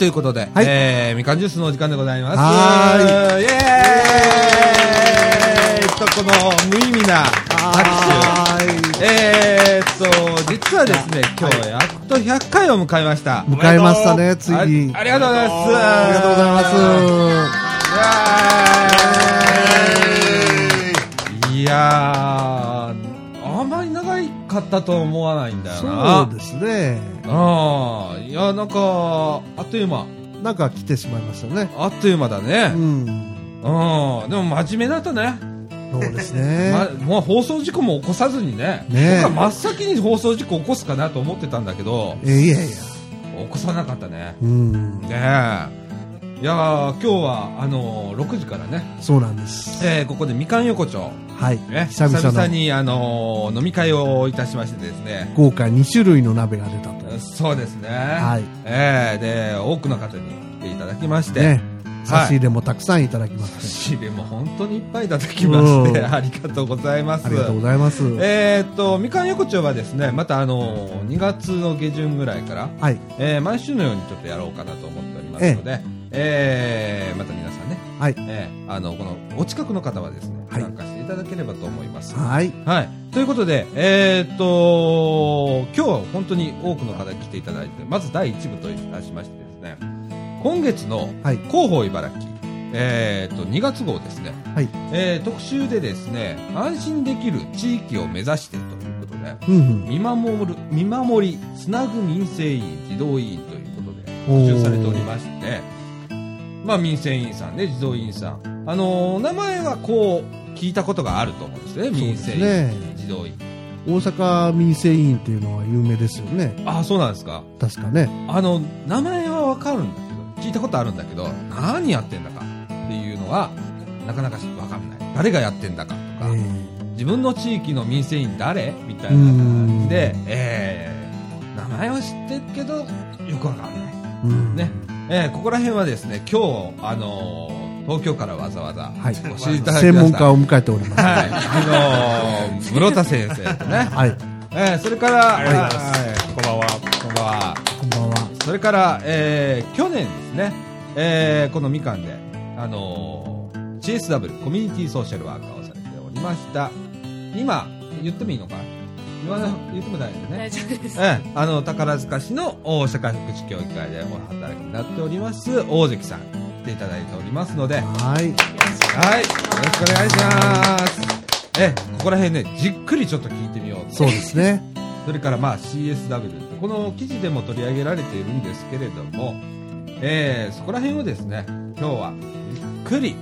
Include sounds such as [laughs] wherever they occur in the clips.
ということで、はいえー、みかんジュースのお時間でございます。はイエーイと、この無意味な拍は手。えーっと、実はですね、今日やっと100回を迎えました。い。迎えましたね、ついに。あありがとうございます。ありがとうございます。いやー、あんまり長かったと思わないんだよな。そうですね。ああ、いや、なんか、あっという間。なんか来てしまいましたね。あっという間だうね。ん。うん。でも真面目だったね。そうですね。[laughs] ま、もう放送事故も起こさずにね。ね僕は真っ先に放送事故起こすかなと思ってたんだけど、えいやいや。起こさなかったね。うん。ねえ。いやー、今日は、あのー、6時からね、そうなんです。えー、ここでみかん横丁、はい。ね、久々のに、あのー飲み会をいたしましてですね、豪華2種類の鍋が出たと。そうですね。はい。えー、で、多くの方に来ていただきまして、ね。差し入れもたくさんいただきまして。仕入れも本当にいっぱいいただきまして、うん [laughs] ありがとうございます。ありがとうございます。えーっと、みかん横丁はですね、またあのー、2月の下旬ぐらいから、はい。えー毎週のようにちょっとやろうかなと思っておりますので、えーまた皆さんね、はい。えーあの、この、お近くの方はですね、はい参加していただければと思います。はい。はい。ということで、えーっと、今日は本当に多くの方に来ていただいて、まず第1部といたしましてですね、今月のはい。広報茨城、えーっと、2月号ですね、はい。えー特集でですね、安心できる地域を目指してということで、うんうん。見守る、見守り、つなぐ民生委員、児童委員ということで、おー募集されておりまして、まあ民生委員さんね、児童委員さん。あのー名前はこう、聞いたことがあると思うんですね、民生委員、ね。児童委員。大阪民生委員っていうのは有名ですよね。ああ、そうなんですか。確かね。あの、名前はわかるんだけど、聞いたことあるんだけど、何やってんだかっていうのは、なかなかわかんない。誰がやってんだかとか、え自分の地域の民生委員誰？みたいな感じで、えー、名前は知ってるけど、よくわかんない。えうんね。えー、ここら辺はですね、今日、あのー東京からわざわざ、はい。お教えいただきました。専門家を迎えております。はい。あのー、室田先生とね。[laughs] はい。えー、それから、ありがとうございこんばんは。こんばんは。こんばんは。それから、えー、去年ですね、えー、このみかんで、あのー、CSW、コミュニティソーシャルワーカーをされておりました。今、言ってもいいのか言わな、言っても大丈夫ね。大丈夫です。ええ、あの、宝塚市のお社会福祉協議会でお働きになっております、大関さん、来ていただいておりますので、はい、はい。よろしくお願いします。ええ、ここら辺ね、じっくりちょっと聞いてみようとそうですね。[laughs] それからまあ CSW この記事でも取り上げられているんですけれども、えーそこら辺をですね今日はゆっくり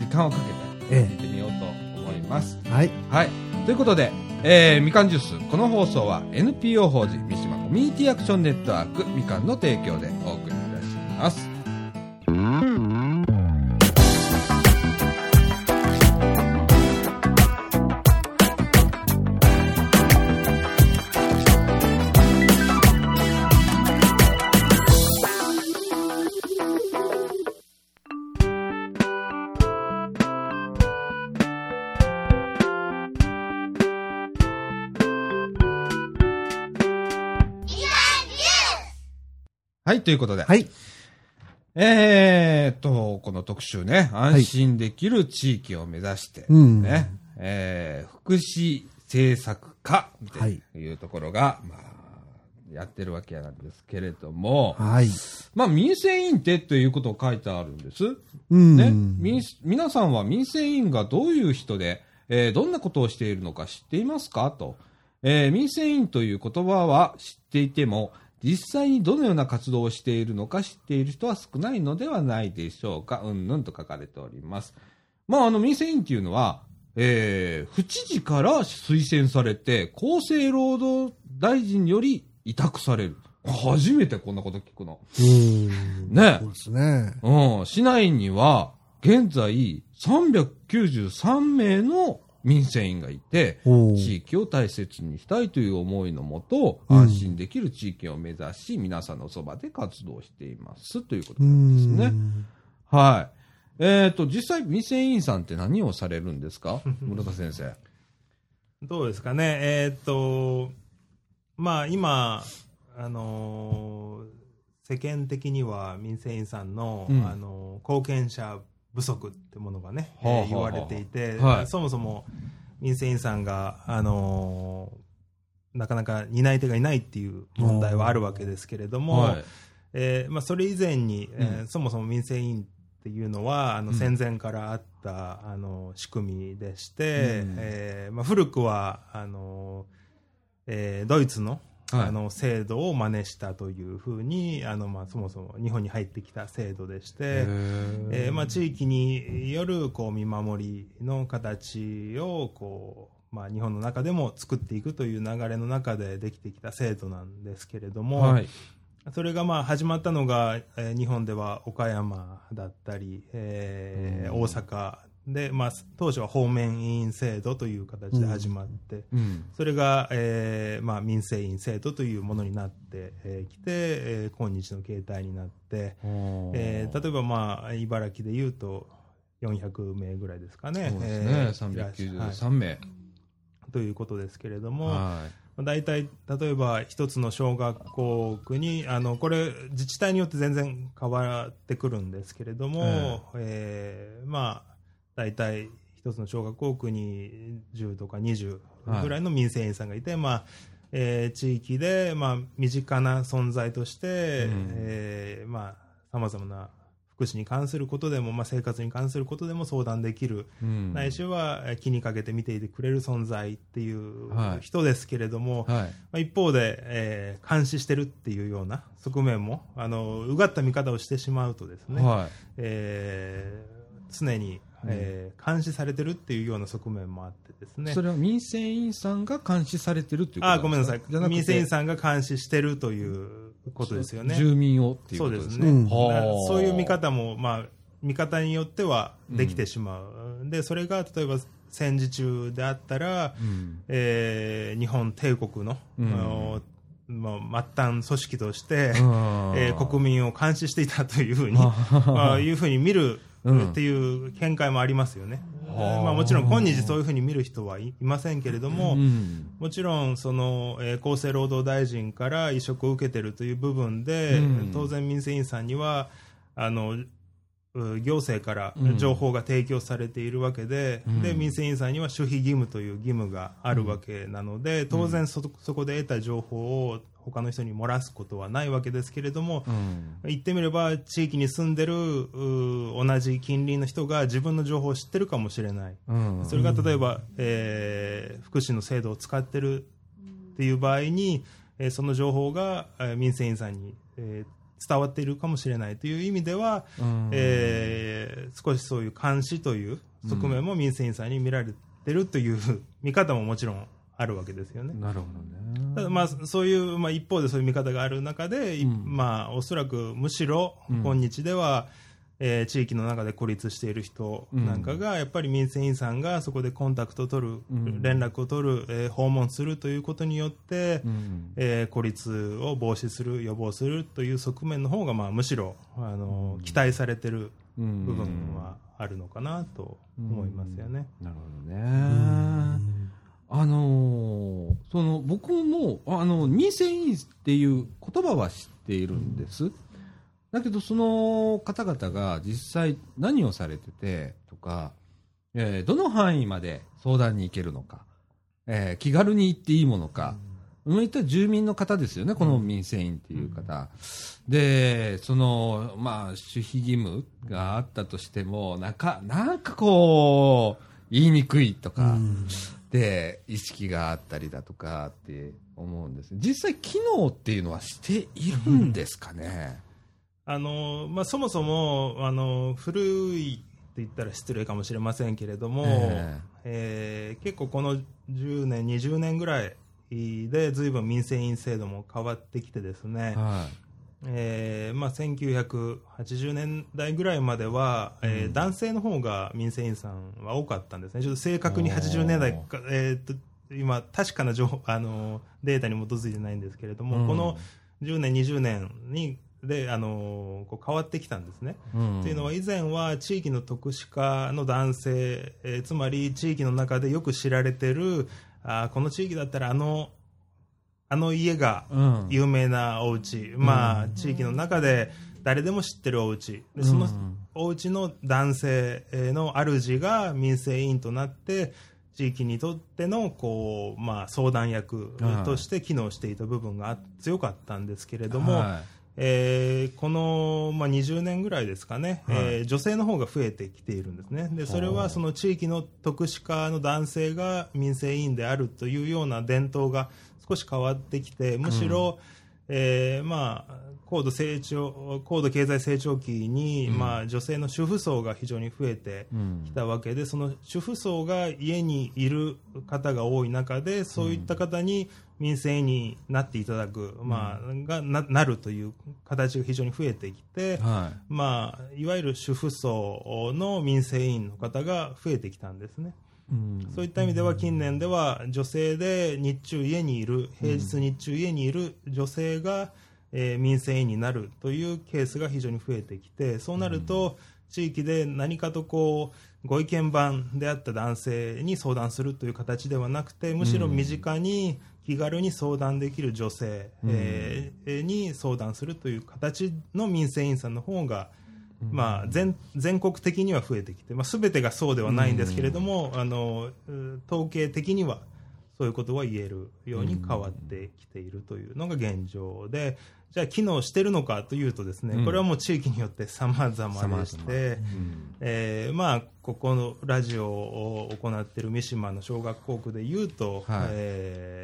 時間をかけてえ聞いてみようと思います。え。はい。はいということで、えーみかんジュースこの放送は NPO 法人三島コミュニティアクションネットワークみかんの提供でお送りいたします。ということで、はい。えーっと、この特集ね、安心できる地域を目指して、うんね、えー福祉政策課ってはいいうところが、まあ、やってるわけなんですけれども、はい。まあ、民生委員ってということを書いてあるんです。うん。ね、民皆さんは民生委員がどういう人で、えーどんなことをしているのか知っていますか？と。えー民生委員という言葉は知っていても、実際にどのような活動をしているのか知っている人は少ないのではないでしょうか。うんぬんと書かれております。まあ、あの、民生委員っていうのは、えー、府知事から推薦されて、厚生労働大臣より委託される。初めてこんなこと聞くの。うん。ねそうですね。うん、市内には、現在、393名の民生委員がいて、地域を大切にしたいという思いのもと、うん安心できる地域を目指し、皆さんのそばで活動していますということうなんですね。ん。はい。えっ、と、実際、民生委員さんって何をされるんですか？[laughs] 室田先生。どうですかね。えーっと、まあ今、あのー世間的には民生委員さんの,、うんあの貢献者不足ってものがね、はあはあはあ。えー言われていて、はい。そもそも民生委員さんが、あのなかなか担い手がいないっていう問題はあるわけですけれども、はい。えーまあ、それ以前に、えーうん。そもそも民生委員っていうのはあのうん。戦前からあった、あの仕組みでして、うん。えーまあ、古くはあの、えードイツの,、はいあの制度を真似したというふうにあの、まあ、そもそも日本に入ってきた制度でして、えーまあ、地域によるこう見守りの形をこう、まあ、日本の中でも作っていくという流れの中でできてきた制度なんですけれども、はい。それがまあ始まったのが、えー日本では岡山だったり、えーうん。大阪で、まあ、当初は方面委員制度という形で始まって、うん。それが、えーまあ、民生委員制度というものになってき、えーきて、えー今日の形態になって、えー例えば、まあ、茨城でいうと400名ぐらいですかね。そうですえね。ーいらっしゃはい393名。ということですけれども、は大体、例えば一つの小学校区に、あのこれ、自治体によって全然変わってくるんですけれども、えーまあ、大体一つの小学校区に10とか20ぐらいの民生委員さんがいて、まあえー地域で、まあ、身近な存在として、うんえーまあ、様々な福祉に関することでも、まあ、生活に関することでも相談できる、い。うんないしはえー気にかけて見ていてくれる存在っていうはい人ですけれども、はい。まあ、一方で、えー監視してるっていうような側面もあのうがった見方をしてしまうとですね、はえー常に、えー監視されてるっていうような側面もあってですね。それは民生委員さんが監視されてるっていうことあごめんなさい。民生委員さんが監視してるということですよね。住民をっていうことですね。そうですね、うん。はあそういう見方も、まあ、見方によってはできてしまう、でそれが例えば戦時中であったら、うん。えー日本帝国の、うん。まあ、末端組織として、うん。えー国民を監視していたというふうに、はまあ、いうふうに見るうんっていう見解もありますよね。はあ。まあ、もちろん今日そういうふうに見る人はいいませんけれども、うん。もちろんその、えー厚生労働大臣から移植を受けているという部分で、うん。当然、民生委員さんにはあのう行政からうん。情報が提供されているわけで,、うん。で民生委員さんには守秘義務という義務があるわけなので、当然そそこで得た情報を他の人に漏らすことはないわけですけれども、うん。言ってみれば地域に住んでるう同じ近隣の人が自分の情報を知ってるかもしれない。うん。それが例えば、えー福祉の制度を使ってるっていう場合に、えーその情報が、えー民生委員さんに、えー伝わっているかもしれないという意味では、うんえー少しそういう監視という側面も民生委員さんに見られてるという [laughs] 見方ももちろんあるわけですよね。なるほどね。ただまあそういう、まあ、一方でそういう見方がある中で、いうんまあ、おそらくむしろうん今日では、えー地域の中で孤立している人なんかが、やっぱり民生委員さんがそこでコンタクトを取る、うん。連絡を取る、えー訪問するということによって、うん。えー孤立を防止する予防するという側面の方がまあむしろあの期待されてるうん部分はあるのかなと思いますよね。なるほどね。あのーその僕もあの民生委員っていう言葉は知っているんです。だけどその方々が実際何をされててとか、えーどの範囲まで相談に行けるのか、えー気軽に行っていいものか、そういった住民の方ですよね、この民生委員っていう方。で、その、まあ、守秘義務があったとしても、なんか、なんかこう、言いにくいとか、で、意識があったりだとかって思うんです。実際、機能っていうのはしているんですかね？あのまあ、そもそもあの古いって言ったら失礼かもしれませんけれども、ええ。ー結構この10年、20年ぐらいでずいぶん民生委員制度も変わってきてですね、はえーまあ、1980年代ぐらいまでは、えー男性の方が民生委員さんは多かったんですね、ちょっと正確に80年代か、えーっと今、確かな情報あのデータに基づいてないんですけれども、うん。この10年、20年にであのこう変わってきたんですね。い。うん。というのは以前は地域の特殊化の男性、えーつまり地域の中でよく知られてるあーこの地域だったらあのあの家がうん。有名なお家、まあ、地域の中で誰でも知ってるお家。でそのうん。お家の男性の主が民生委員となって地域にとってのこう、まあ、相談役として機能していた部分が強かったんですけれども、はえーこの、まあ、20年ぐらいですかね、はい。えー女性の方が増えてきているんですね。でそれはその地域の特殊化の男性が民生委員であるというような伝統が少し変わってきてむしろ、えーまあ、高度成長高度経済成長期に、うん。まあ、女性の主婦層が非常に増えてうん。きたわけでその主婦層が家にいる方が多い中でそういった方に民生委員になっていただく、まあ、がななるという形が非常に増えてきて、はまあ、いわゆる主婦層の民生委員の方が増えてきたんですね。いうん。そういった意味では近年では女性で日中家にいる平日日中家にいる女性が、えー民生委員になるというケースが非常に増えてきてそうなると地域で何かとこうご意見番であった男性に相談するという形ではなくてむしろ身近に気軽に相談できる女性、えーに相談するという形の民生委員さんの方がまあ、全全国的には増えてきて、まあ、全てがそうではないんですけれども、あのう統計的にはそういうことは言えるように変わってきているというのが現状で、じゃあ機能してるのかというとですね、うん。これはもう地域によって様々でして、えーまあ、ここのラジオを行っている三島の小学校区でいうと、はい。えー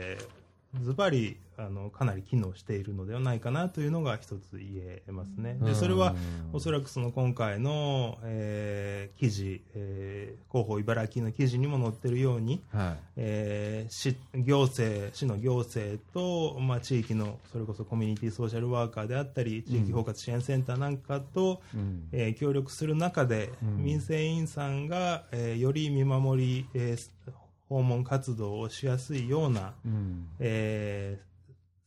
ズバリあのかなり機能しているのではないかなというのが一つ言えますね。でそれはおそらくその今回の、えー記事、えー広報茨城の記事にも載っているように、はい。えー市行政市の行政と、まあ、地域のそれこそコミュニティソーシャルワーカーであったり地域包括支援センターなんかと、うん。えー協力する中で、うん。民生委員さんが、えーより見守り、えー訪問活動をしやすいような、うん。えー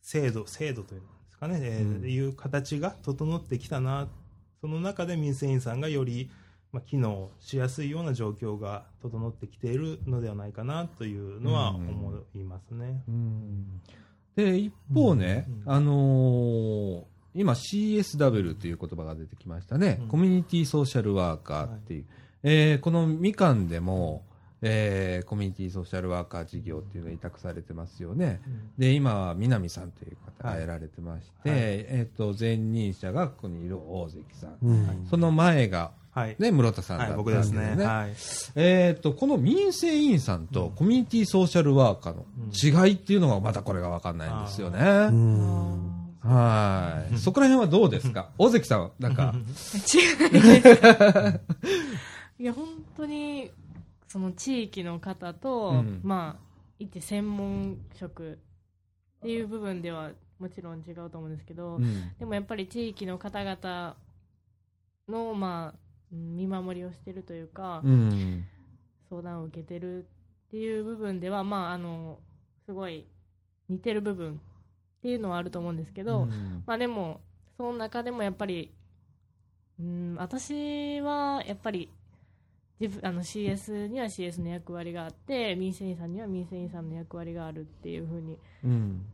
制度制度というんですかね、えーうん。いう形が整ってきたなその中で民生委員さんがより、まあ、機能しやすいような状況が整ってきているのではないかなというのはうん。思いますね。うん。で一方ね、うん。あのー今 CSW という言葉が出てきましたね、うん。コミュニティソーシャルワーカーっていう、えーこのみかんでも、えーコミュニティソーシャルワーカー事業っていうのが委託されてますよね。で、今は南さんという方がやられてまして、はい。えっ、と、前任者がここにいる大関さん。うん。その前が、はい、ね、室田さんだはい、ったん僕ですね。はい、えっ、と、この民生委員さんとコミュニティソーシャルワーカーの違いっていうのがまたこれがわかんないんですよね。うん。はい。[laughs] そこら辺はどうですか？[laughs] 大関さん、なんか、[laughs] 違いですかいや本当にその地域の方と、うん。まあ一専門職っていう部分ではもちろん違うと思うんですけど、うん。でもやっぱり地域の方々のまあうん見守りをしてるというか、うん。相談を受けてるっていう部分ではまああのすごい似てる部分っていうのはあると思うんですけど、うん。まあでも、その中でもやっぱり、うん、私はやっぱり、自分あの CS には CS の役割があって、民生委員さんには民生委員さんの役割があるっていうふうにうん。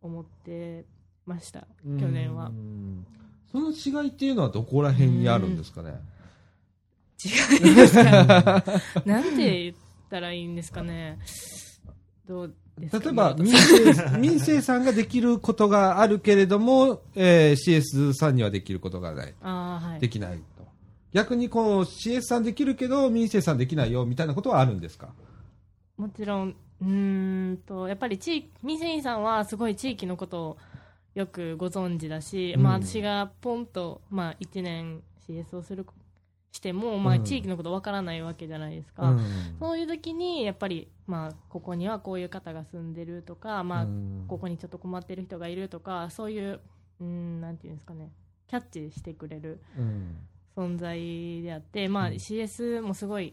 思ってました、去年はう。んその違いっていうのはどこら辺にあるんですかね？違いですか、[laughs] なんて言ったらいいんですかね。どう例えば、村民生、民生さんができることがあるけれども、えー CS さんにはできることがない。はいできないと。逆にこの CS さんできるけど、民生さんできないよ、みたいなことはあるんですか？もちろん、うーんと、やっぱり地域、民生委員さんはすごい地域のことをよくご存知だし、うん。まあ私がポンと、まあ1年 CS をする、しても、まあうん地域のことわからないわけじゃないですか。うん。そういう時に、やっぱり、まあここにはこういう方が住んでるとか、まあうん。ここにちょっと困ってる人がいるとか、そういう、うーん、なんていうんですかね、キャッチしてくれるうん存在であって、まあうん。CS もすごい、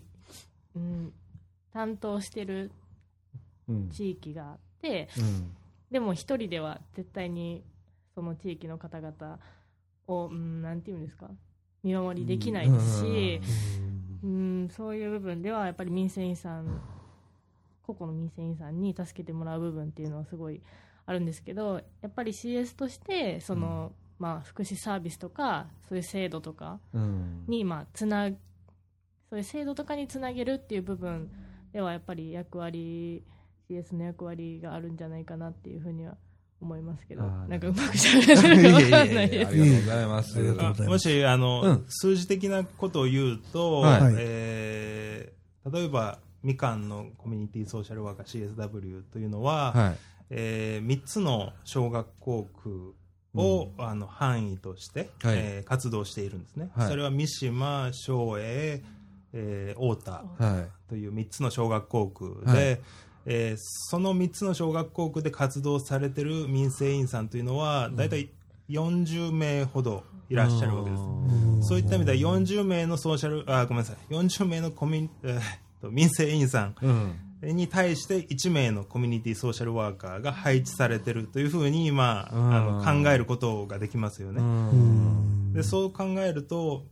うん、担当してるうん。地域があってうん。でも一人では絶対にその地域の方々を、うん、なんていうんですか見守りできないですし、うん、そういう部分ではやっぱり民生委員さん個々の民生委員さんに助けてもらう部分っていうのはすごいあるんですけどやっぱり CS としてその、まあ、福祉サービスとかそういう制度とかうん。に、まあ、つなそういう制度とかにつなげるっていう部分ではやっぱり役割 CS の役割があるんじゃないかなっていうふうには思いますけどなんかうまくしゃべれるか分かんないですありがとうございます。ありがとうございます。もし、あの、うん数字的なことを言うと、はいえー例えば、みかんのコミュニティソーシャルワーカー CSW というのは、はい。え3つの小学校区を、あの範囲として、はいえー活動しているんですね。はいそれは三島、松栄、えー太田はい。という3つの小学校区で、はいえーその3つの小学校区で活動されている民生委員さんというのは、大体40名ほどいらっしゃるわけです。そういった意味では40名のソーシャル、あ、ごめんなさい、40名のコミュニ、えーっと民生委員さんうん。に対して1名のコミュニティソーシャルワーカーが配置されているというふうに、まあ、あのうん考えることができますよね。うん。でそう考えると、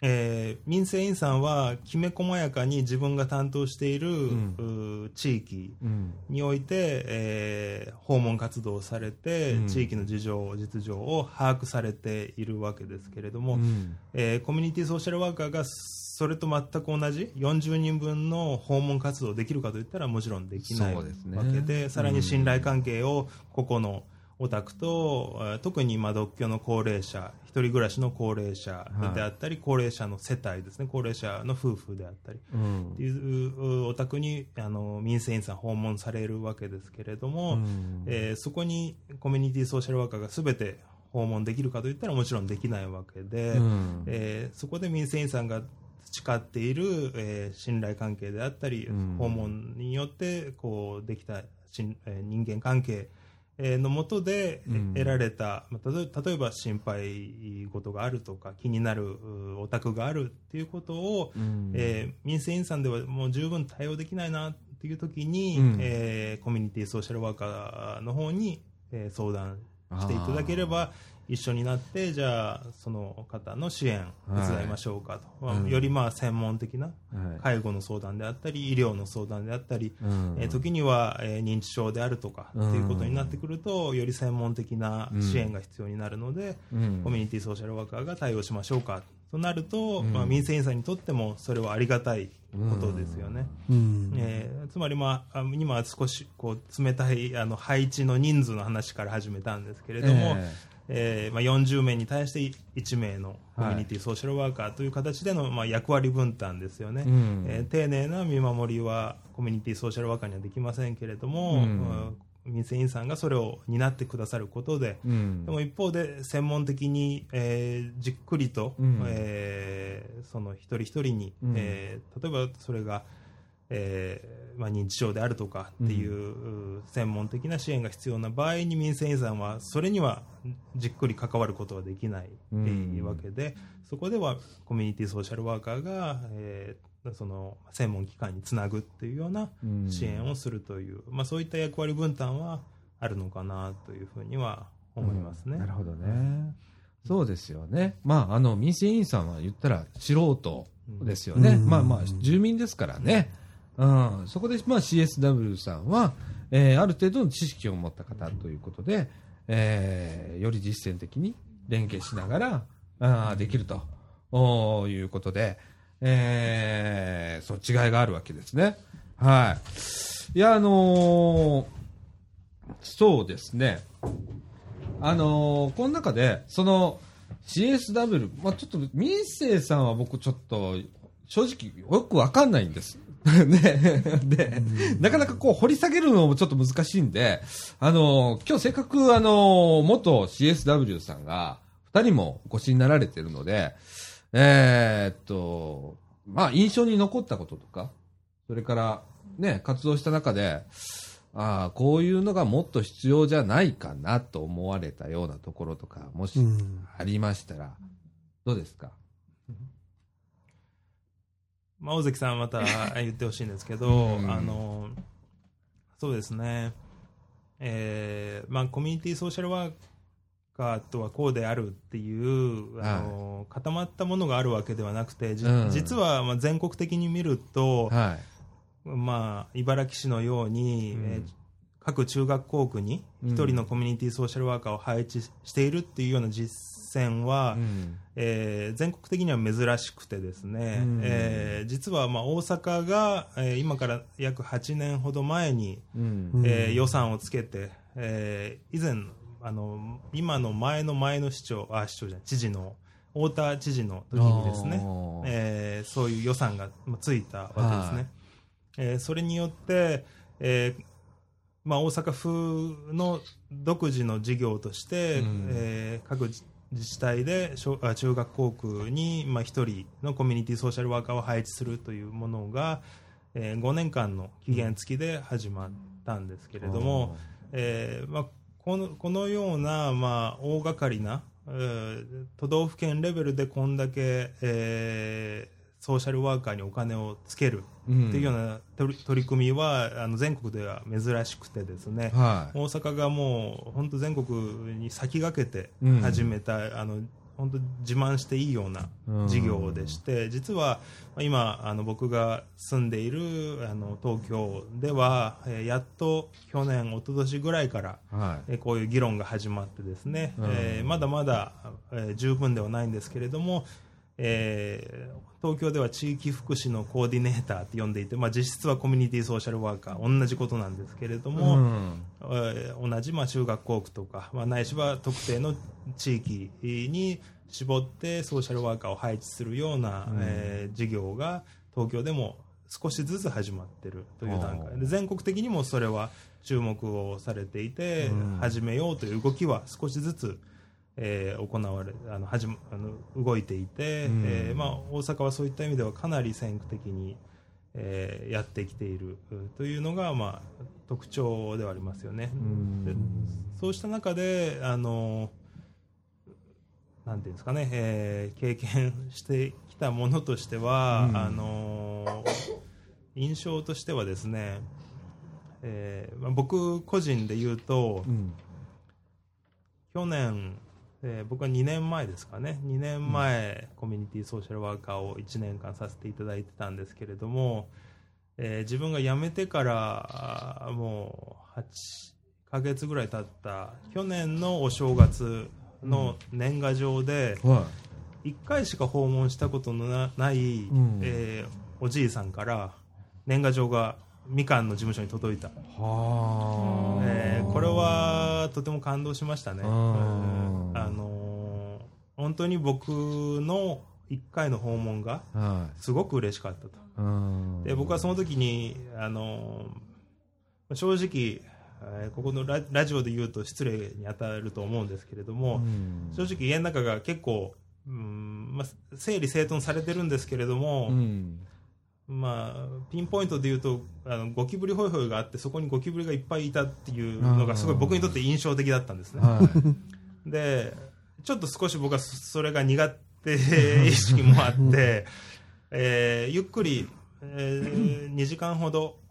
えー民生委員さんはきめ細やかに自分が担当している、ん。うー地域うん。において、えー訪問活動をされて、うん。地域の事情、実情を把握されているわけですけれども、うん。えーコミュニティソーシャルワーカーがそれと全く同じ？40人分の訪問活動できるかといったらもちろんできないわそうですね。けでさらに信頼関係を個々のお宅と、えー特に今独居の高齢者一人暮らしの高齢者であったり、高齢者の世帯ですね。高齢者の夫婦であったり。うん。っていうお宅にあの民生委員さん訪問されるわけですけれども、うん。えーそこにコミュニティソーシャルワーカーが全て訪問できるかといったらもちろんできないわけで、うん。えーそこで民生委員さんが培っている、えー信頼関係であったり、うん。訪問によってこうできたしん、えー人間関係えーのもとで、得られた、まあ例えば心配事があるとか気になるうお宅があるっていうことを、うん。えー民生委員さんではもう十分対応できないなっていう時に、うん。えーコミュニティソーシャルワーカーの方に、えー相談していただければ一緒になってじゃあその方の支援手伝いましょうかと、はい。うん。よりまあ専門的なはい。介護の相談であったり医療の相談であったり、うん。えー時には、えー認知症であるとかっていうことになってくると、より専門的な支援が必要になるので、うん。コミュニティソーシャルワーカーが対応しましょうかとなると、うん。まあ、民生委員さんにとってもそれはありがたいことですよね。うん。えーつまり、まあ、あ今は少しこう冷たいあの配置の人数の話から始めたんですけれども、ええーまあ、40名に対して1名のコミュニティソーシャルワーカーという形での、まあ、役割分担ですよね、うん。えー丁寧な見守りはコミュニティソーシャルワーカーにはできませんけれども、うん。うん民生委員さんがそれを担ってくださることで、うん。でも一方で専門的に、えーじっくりと、うん。えーその一人一人に、うん。えー例えばそれが、えーまあ、認知症であるとかっていう、う専門的な支援が必要な場合に民生委員さんはそれにはじっくり関わることはできない、うんわけでそこではコミュニティソーシャルワーカーが、えーその専門機関につなぐっていうようなうん支援をするという、まあ、そういった役割分担はあるのかなというふうには思いますね。なるほどね。そうですよね。まあ、あの、民生委員さんは言ったら素人ですよね。うんまあまあ、住民ですからね。うん。そこで、まあ CSW さんは、えーある程度の知識を持った方ということで、えーより実践的に連携しながら、あーできるとおいうことで、えーそう、違いがあるわけですね。はい。いや、あのーそうですね。あのーこの中で、その CSW、まあちょっと民生さんは僕ちょっと正直よくわかんないんです。[laughs] ね、で、なかなかこう掘り下げるのもちょっと難しいんで、あのー今日せっかくあのー元 CSW さんが二人もお越しになられてるので、えーっと、まあ印象に残ったこととか、それからね、活動した中で、ああ、こういうのがもっと必要じゃないかなと思われたようなところとか、もしうん。ありましたら、どうですか？まあ、大関さんはまた [laughs] 言ってほしいんですけど、うん。あのそうですね、えーまあ、コミュニティソーシャルワーカーとはこうであるっていうあの、固まったものがあるわけではなくて、じうん。実はまあ全国的に見ると、はまあ、茨城市のように、うん。えー各中学校区に一人のコミュニティソーシャルワーカーを配置しているっていうような実践は、うん。えー全国的には珍しくてですね、うん。えー実はまあ大阪が、えー今から約8年ほど前に、うん。うん。えー予算をつけて、えー以前あの今の前の前の市長あ市長じゃない知事の太田知事の時にですねえーそういう予算がまあついたわけですね、はい。えーそれによって、えーまあ、大阪府の独自の事業として、うん。えー各自自治体で小あ中学校区に、まあ、1人のコミュニティソーシャルワーカーを配置するというものが、えー5年間の期限付きで始まったんですけれども、えーまあ、このこのような、まあ、大掛かりな、えー都道府県レベルでこんだけ、えーソーシャルワーカーにお金をつけるうん。っていうような取り組みはあの全国では珍しくてですね、はい。大阪がもう本当全国に先駆けてうん。始めた、あの本当自慢していいような事業でして、実はまあ今あの僕が住んでいるあの東京では、えーやっと去年一昨年ぐらいからはい。えーこういう議論が始まってですね、うん。えーまだまだ、えー十分ではないんですけれども、えー東京では地域福祉のコーディネーターって呼んでいて、まあ、実質はコミュニティソーシャルワーカー同じことなんですけれども、うん。えー同じまあ中学校区とか、まあ、ないしは特定の地域に絞ってソーシャルワーカーを配置するような、うん。えー事業が東京でも少しずつ始まっているという段階。で全国的にもそれは注目をされていて、うん。始めようという動きは少しずつ、えー行われあの始まあの動いていて、うん。えーまあ、大阪はそういった意味ではかなり先駆的に、えーやってきているうんというのが、まあ、特徴ではありますよね。うん。でそうした中であのなんていうんですかね、えー経験してきたものとしては、うん。あの印象としてはですね、えーまあ、僕個人で言うと、うん。去年、えー僕は2年前ですかね。2年前、コミュニティソーシャルワーカーを1年間させていただいてたんですけれども、えー自分が辞めてからもう8ヶ月ぐらい経った去年のお正月の年賀状では1回しか訪問したことのなない、ん。えーおじいさんから年賀状がみかんの事務所に届いた。いはあ。えーこれはとても感動しましたね、うん。うんあのー本当に僕の1回の訪問がはすごく嬉しかったと。いうん。で僕はその時に、あのー正直、えーここのララジオで言うと失礼に当たると思うんですけれども、うん。正直家の中が結構、うんまあ、整理整頓されてるんですけれども、うんまあ、ピンポイントで言うとあのゴキブリホイホイがあってそこにゴキブリがいっぱいいたっていうのがすごい僕にとって印象的だったんですね。はい [laughs] でちょっと少し僕はそそれが苦手 [laughs] 意識もあって、えーゆっくり、え2時間ほどお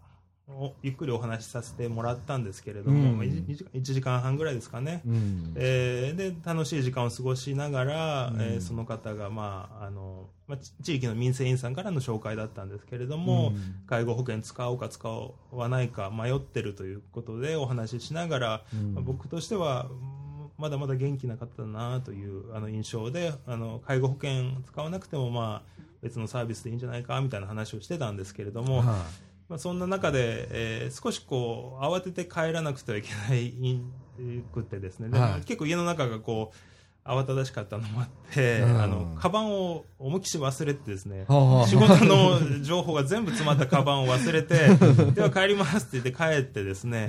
ゆっくりお話しさせてもらったんですけれども、うん。まあ、1, 時間1時間半ぐらいですかね。うん。えーで楽しい時間を過ごしながら、うん。えーその方が、まああのまあ、ち地域の民生委員さんからの紹介だったんですけれども、うん。介護保険使おうか使わないか迷ってるということでお話ししながら、うん。まあ僕としてはうんまだまだ元気な方だなというあの印象であの介護保険使わなくても、まあ、別のサービスでいいんじゃないかみたいな話をしてたんですけれども、はまあ、そんな中で、えー少しこう慌てて帰らなくてはいけないくてですね、ではい。結構家の中がこう慌ただしかったのもあって、うん。あのカバンを思いっきし忘れてですね、仕事の情報が全部詰まったカバンを忘れて [laughs] では帰りますって言って帰ってですね、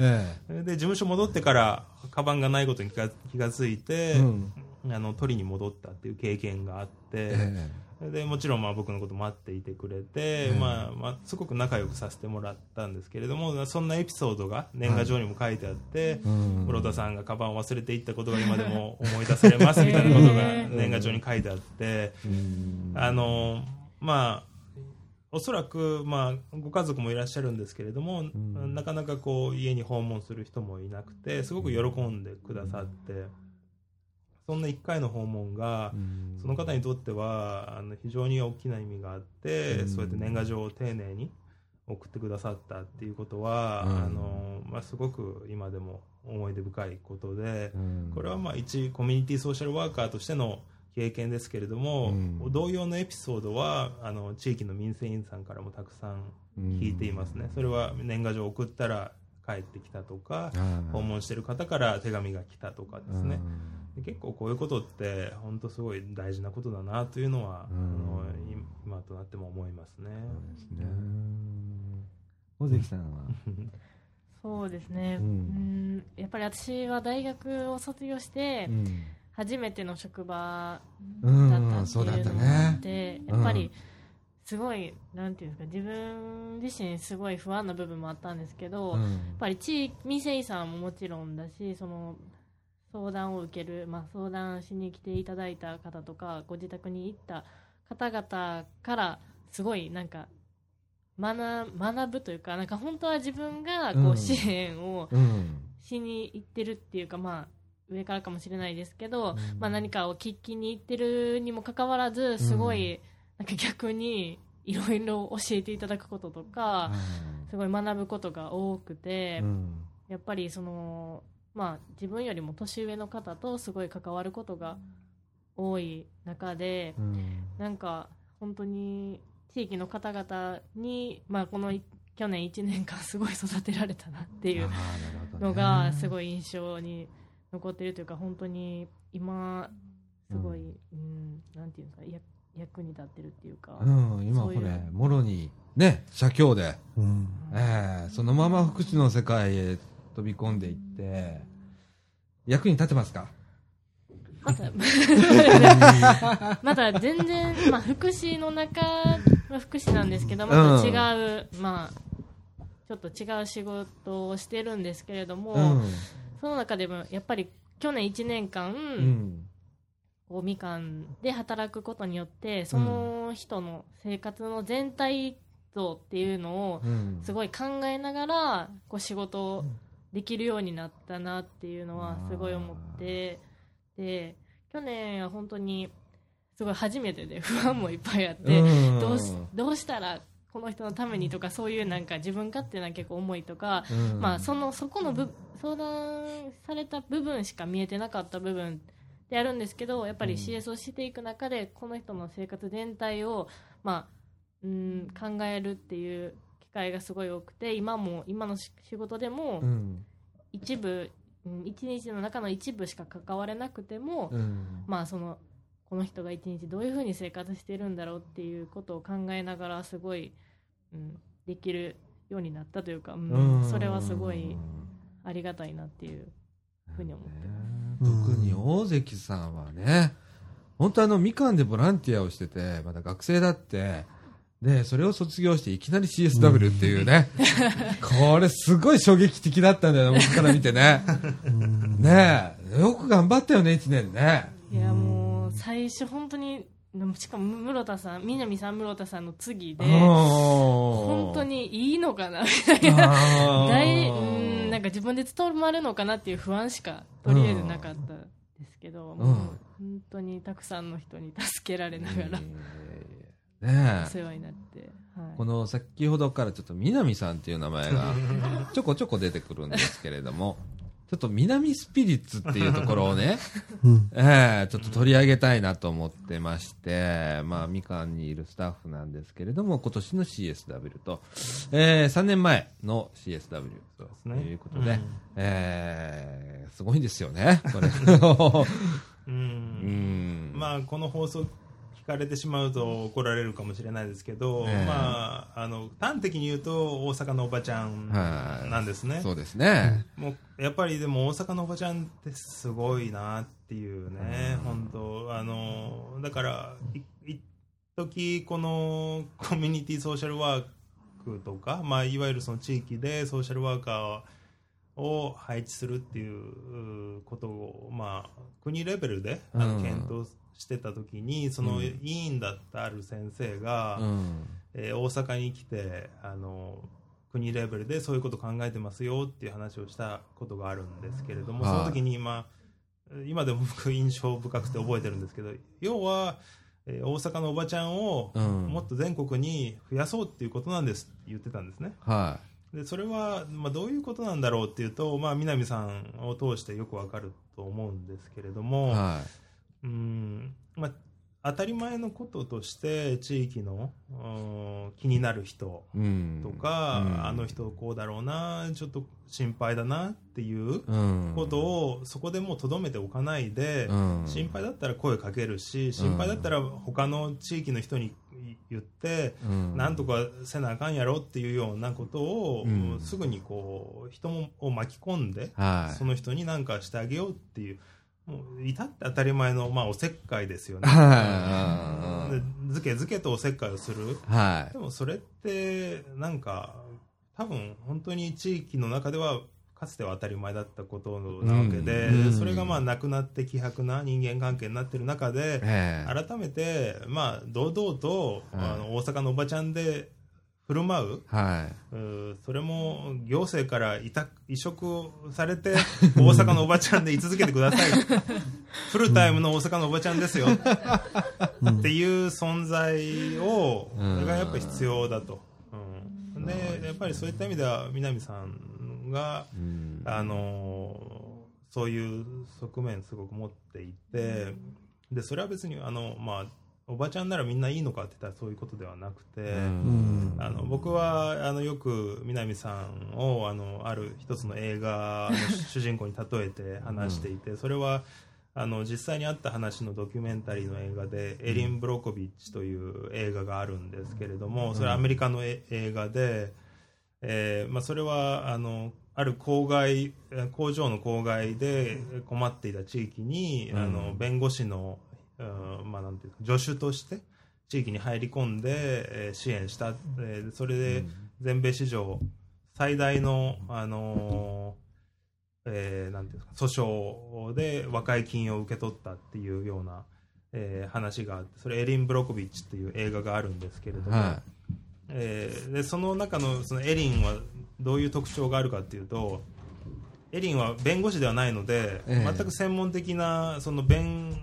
えで事務所戻ってからカバンがないことに気が気がついて、うん。あの取りに戻ったっていう経験があって。えでもちろんまあ僕のこと待っていてくれて、うん。まあまあ、すごく仲良くさせてもらったんですけれどもそんなエピソードが年賀状にも書いてあって、うん。室田さんがカバンを忘れていったことが今でも思い出されます [laughs] みたいなことが年賀状に書いてあって、うん。あのまあおそらく、まあ、ご家族もいらっしゃるんですけれども、ん。なかなかこう家に訪問する人もいなくてすごく喜んでくださって、そんな1回の訪問が、うん。その方にとってはあの非常に大きな意味があって、うん。そうやって年賀状を丁寧に送ってくださったっていうことは、うん。あのまあ、すごく今でも思い出深いことで、うん。これはまあ一コミュニティソーシャルワーカーとしての経験ですけれども、うん。同様のエピソードはあの地域の民生委員さんからもたくさん聞いていますね、それは年賀状送ったら帰ってきたとか、訪問してる方から手紙が来たとかですね、で結構こういうことって本当すごい大事なことだなというのは、うんあのい今となっても思いますね。そうですね。小関さんは？そうですね、ううんん、やっぱり私は大学を卒業して、うん初めての職場うんだったってそうだったいうのがあっね。て、うんやっぱりすごい、なんていうんですか、自分自身すごい不安な部分もあったんですけど、やっうんぱり地域、民生委員さんももちろんだし、その相談を受ける、まあ、相談しに来ていただいた方とか、ご自宅に行った方々から、すごいなんか、学学ぶというか、なんか本当は自分がこう支援をうん。しに行ってるっていうか、まあ、上からかもしれないですけど、うん。まあ、何かを聞きに行ってるにもかかわらずすごい、なんか逆にいろいろ教えていただくこととか、すごい学ぶことが多くて、うん。やっぱりその、まあ、自分よりも年上の方とすごい関わることが多い中で、うん。なんか本当に地域の方々に、まあ、このい去年1年間すごい育てられたなっていうあーなるほどね。のがすごい印象に残ってるというか本当に今すごい、うん。なんていうんですかや役に立ってるっていうか、うん、今こそういうれ、もろに、ね、写経で、うん。ええそのまま福祉の世界へ飛び込んでいって、役に立てますか？また [laughs] また全然、まあ、福祉の中は福祉なんですけどまた違う、まあちょっと違う仕事をしてるんですけれども、うん。その中でもやっぱり去年1年間、うん。こうみかんで働くことによってその人の生活の全体像っていうのをうん。すごい考えながらこう仕事をできるようになったなっていうのはすごい思ってで去年は本当にすごい初めてで [laughs] 不安もいっぱいあって、うん。どうしどうしたらこの人のためにとかそういうなんか自分勝手な結構思いとか、うん。まあ、そのそこの部相談された部分しか見えてなかった部分であるんですけどやっぱりうん。CS をしていく中でこの人の生活全体を、まあ、うん考えるっていう機会がすごい多くて今も今のし仕事でもうん。一部、うん一日の中の一部しか関われなくても、うん。まあそのこの人が一日どういうふうに生活してるんだろうっていうことを考えながらすごい、うん、できるようになったというか、うんうんそれはすごいありがたいなっていうふうに思ってます。ね特に大関さんはね、本当あの、みかんでボランティアをしてて、まだ学生だって、で、それを卒業していきなり CSW っていうね、これすごい衝撃的だったんだよね、僕から見てね。うん。ねえ、よく頑張ったよね、1年ね。いやもう最初本当にしかも室田さん南さん室田さんの次で本本当にいいのかなみたいな。大ううんなんか自分で務まるのかなっていう不安しかとりあえずなかったですけど、う本当にたくさんの人に助けられながらねお世話になって、はい、この先ほどからちょっと南さんっていう名前が [laughs] ちょこちょこ出てくるんですけれども、ちょっと南スピリッツっていうところをね、うん。ええちょっと取り上げたいなと思ってまして、まあ、みかんにいるスタッフなんですけれども、今年の CSW と、えー、3年前の CSW そうですねということで、うんえー、すごいんですよね、これ。う [laughs] うんん。まあこの放送聞かれてしまうと怒られるかもしれないですけど、ええまああの端的に言うと大阪のおばちゃんはいなんですね。そうですね。もうやっぱりでも大阪のおばちゃんってすごいなっていうね、本当あのだからい一時この [laughs] コミュニティソーシャルワークとか、まあ、いわゆるその地域でソーシャルワーカーを配置するっていうことを、まあ、国レベルであのうん検討してた時に、そのうん委員だったある先生が、うん。えー大阪に来てあの国レベルでそういうこと考えてますよっていう話をしたことがあるんですけれども、はいその時に、まあ、今でも僕印象深くて覚えてるんですけど要はえー大阪のおばちゃんをうんもっと全国に増やそうっていうことなんですって言ってたんですね。はでそれは、まあ、どういうことなんだろうっていうと、まあ、南さんを通してよくわかると思うんですけれどい。も、はうんまあ、当たり前のこととして地域のうん気になる人。とか、うんあの人こうだろうなちょっと心配だなっていううん。ことをそこでもうとどめておかないで、うん、心配だったら声かけるし心配だったら他の地域の人に言って、うん、なんとかせなあかんやろっていうようなことを、うんすぐにこう人を巻き込んで、はい。その人に何かしてあげようっていう至って当たり前の、まあ、おせっかいですよね。はい。でずけずけとおせっかいをする。はい。で。もそれってなんか多分本当に地域の中ではかつては当たり前だったことなわけで、うん。それがまあなくなって希薄な人間関係になってる中で、ええ。改めて、まあ、堂々と、はい。あの大阪のおばちゃんで振る舞う？はい。うーそれも行政から委託移植されて [laughs] 大阪のおばちゃんで居続けてください。[laughs] フルタイムの大阪のおばちゃんですよ。っていう存在をうん。それがやっぱり必要だと、うん、でやっぱりそういった意味では南さんがうん。あのーそういう側面すごく持っていてでそれは別にあの、まあ、おばちゃんならみんないいのかって言ったらそういうことではなくて。うん。あの僕はあのよく南さんをあのある一つの映画の主人公に例えて話していて、それはあの実際にあった話のドキュメンタリーの映画で、エリン・ブロコビッチという映画があるんですけれども、それはアメリカのえ映画で、えーまあ、それはあのある郊外えー工場の郊外で困っていた地域に、あの弁護士の、うんまあ、なんていうか助手として地域に入り込んで、えー支援した、えーそれで全米史上最大の、あのーえーなんていうんですか訴訟で和解金を受け取ったっていうような、えー話があってそれエリン・ブロコビッチっていう映画があるんですけれども、はえーでその中のそのエリンはどういう特徴があるかっていうとエリンは弁護士ではないので、ええ。全く専門的なその弁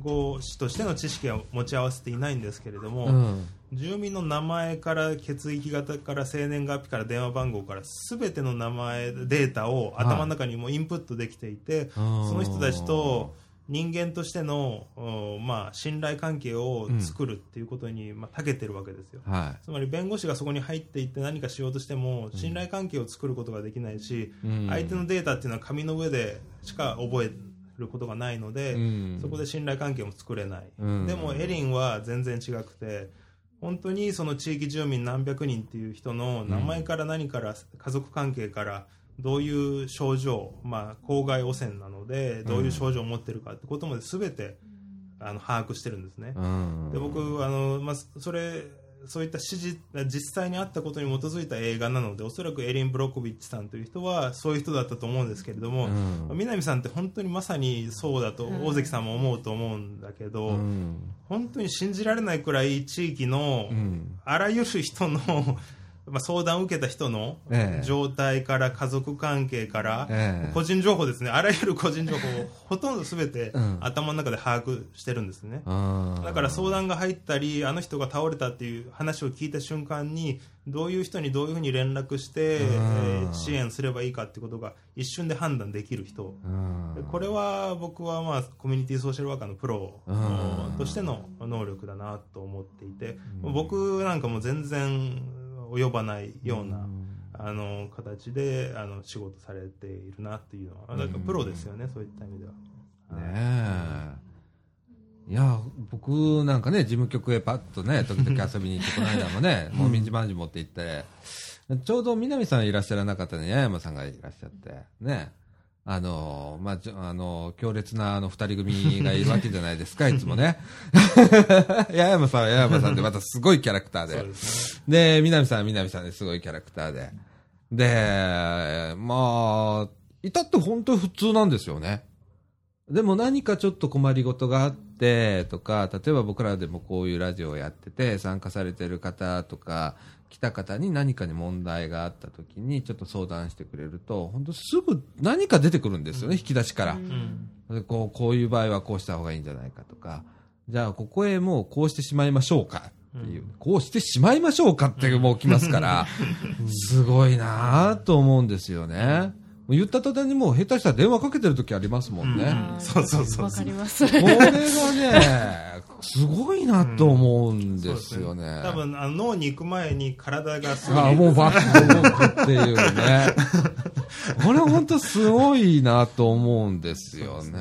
護士としての知識は持ち合わせていないんですけれども、い。うん。住民の名前から血液型から生年月日から電話番号から全ての名前データを頭の中にもうインプットできていて、そのその人たちと人間としての、うんまあ、信頼関係を作るっていうことに、まあ、長けてるわけですよ。はつまり弁護士がそこに入っていって何かしようとしても信頼関係を作ることができないし、い。うん相手のデータっていうのは紙の上でしか覚えることがないので、うん。そこで信頼関係も作れない、うん。でもエリンは全然違くて本当にその地域住民何百人っていう人の名前から何から家族関係からどういう症状、まあ、郊外汚染なのでどういう症状を持ってるかってことまで全てあの把握してるんですね。うん。で僕あの、まあ、それそういった指示実際にあったことに基づいた映画なのでおそらくエリン・ブロコビッチさんという人はそういう人だったと思うんですけれども、うん。南さんって本当にまさにそうだと大関さんも思うと思うんだけど、うん。本当に信じられないくらい地域のうん。あらゆる人の、まあ、相談を受けた人のええ。状態から家族関係から、ええ。個人情報ですね。あらゆる個人情報を [laughs] ほとんど全てうん。頭の中で把握してるんですね。うんだから相談が入ったりあの人が倒れたっていう話を聞いた瞬間にどういう人にどういうふうに連絡して、えー支援すればいいかってことが一瞬で判断できる人。これは僕はまあコミュニティソーシャルワーカーのプロうん。としての能力だなと思っていて僕なんかも全然及ばないようなあの形であの仕事されているなっていうのはだからプロですよねそういった意味では。ねえ。いや、僕なんかね、事務局へパッとね、時々遊びに行って、この間もね、[laughs] もみじまんじ持って行って、ちょうど南さんいらっしゃらなかったのに、八重山さんがいらっしゃって、ね。あの、まあ、あの、強烈なあの二人組がいるわけじゃないですか、[laughs] いつもね。八重山さんは八重山さんで、またすごいキャラクターで。ですねで、南さんは南さんですごいキャラクターで。で、まあ、至って本当に普通なんですよね。でも何かちょっと困りごとがあってとか、例えば僕らでもこういうラジオをやってて、参加されてる方とか、来た方に何かに問題があった時にちょっと相談してくれると、本当すぐ何か出てくるんですよね、引き出しから。うん。でこうこういう場合はこうした方がいいんじゃないかとか。じゃあここへもうこうしてしまいましょうかっていう、こうしてしまいましょうかってもう来ますから、すごいなぁと思うんですよね。言った途端にもう下手したら電話かけてる時ありますもんね。あーそうそうそうわかります。これがね、すごいなと思うんですよね。多分あの脳に行く前に体がすぐあもうバッと動くっていうね。これ本当すごいなと思うんですよね。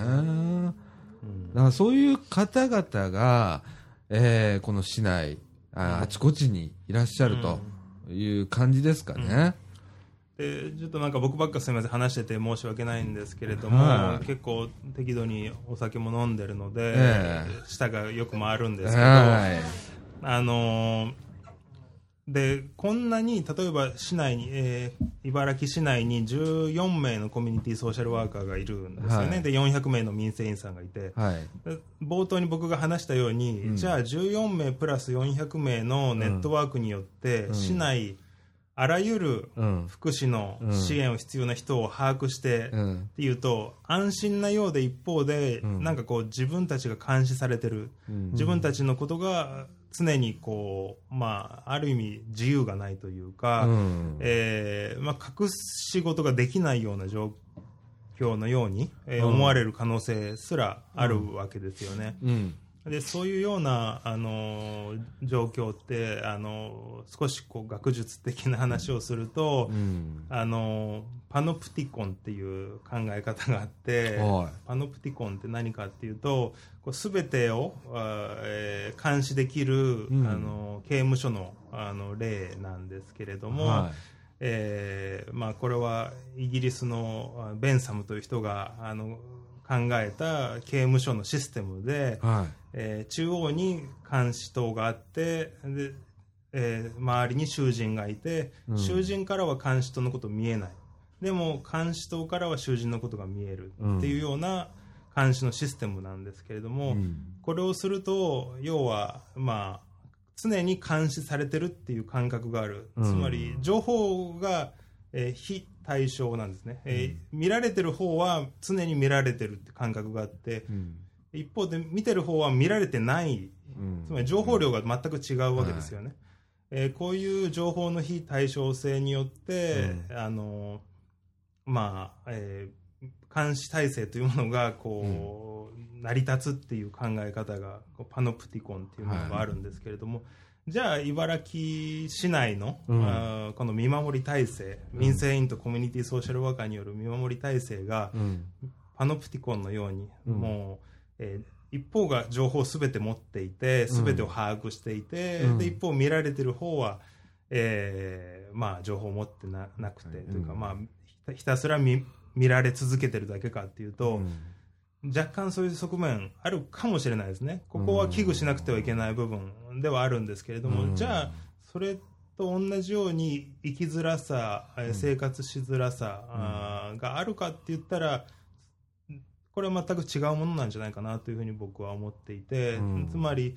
だからそういう方々が、えーこの市内あ、あちこちにいらっしゃるという感じですかね。でちょっとなんか僕ばっかすみません話してて申し訳ないんですけれども、はい。結構適度にお酒も飲んでるので、ええ。舌がよく回るんですけど、はい。あのーでこんなに例えば市内に、えー茨城市内に14名のコミュニティソーシャルワーカーがいるんですよね、はい。で400名の民生委員さんがいて、冒頭に僕が話したように、うん。じゃあ14名プラス400名のネットワークによって、うん。市内あらゆるうん。福祉の支援を必要な人を把握して、っうん。ていうと安心なようで一方で、うんなんかこう自分たちが監視されてる、うん自分たちのことが常にこう、まあ、ある意味自由がないというか、うんえーまあ、隠す仕事ができないような状況のように、思われる可能性すらあるわけですよね。うん。でそういうような、あのー状況って、あのー少しこう学術的な話をすると、うん。あのパノプティコンっていう考え方があって、はいパノプティコンって何かっていうとこう全てを、えー監視できる、うんあの刑務所のあの例なんですけれども、はえーまあ、これはイギリスのあベンサムという人があの考えた刑務所のシステムで、い。はい。えー中央に監視塔があってで、えー周りに囚人がいて、うん。囚人からは監視塔のこと見えない。でも監視塔からは囚人のことが見えるっていうような監視のシステムなんですけれども、うん。これをすると要はまあ常に監視されてるっていう感覚がある、うん。つまり情報が、えー非対称なんですね、えー見られてる方は常に見られてるって感覚があってうん一方で見てる方は見られてない。うん。つまり情報量が全く違うわけですよね、えーこういう情報の非対称性によって、あのまあ、えー監視体制というものがこう、成り立つっていう考え方がパノプティコンっていうものがあるんですけれども、じゃあ茨城市内の、うん。あーこの見守り体制民生委員とコミュニティソーシャルワーカーによる見守り体制が、うん。パノプティコンのように、うん。もう、えー一方が情報をすべて持っていて、うん。すべてを把握していて、うん。で一方見られてる方は、えーまあ、情報を持ってななくて、はい。というか、うん。まあ、ひたすら見見られ続けてるだけかっていうと、うん。若干そういう側面あるかもしれないですね。ここは危惧しなくてはいけない部分ではあるんですけれども、うん。じゃあ、それと同じように生きづらさ、生活しづらさ、があるかって言ったら、これは全く違うものなんじゃないかなというふうに僕は思っていて、うん。つまり、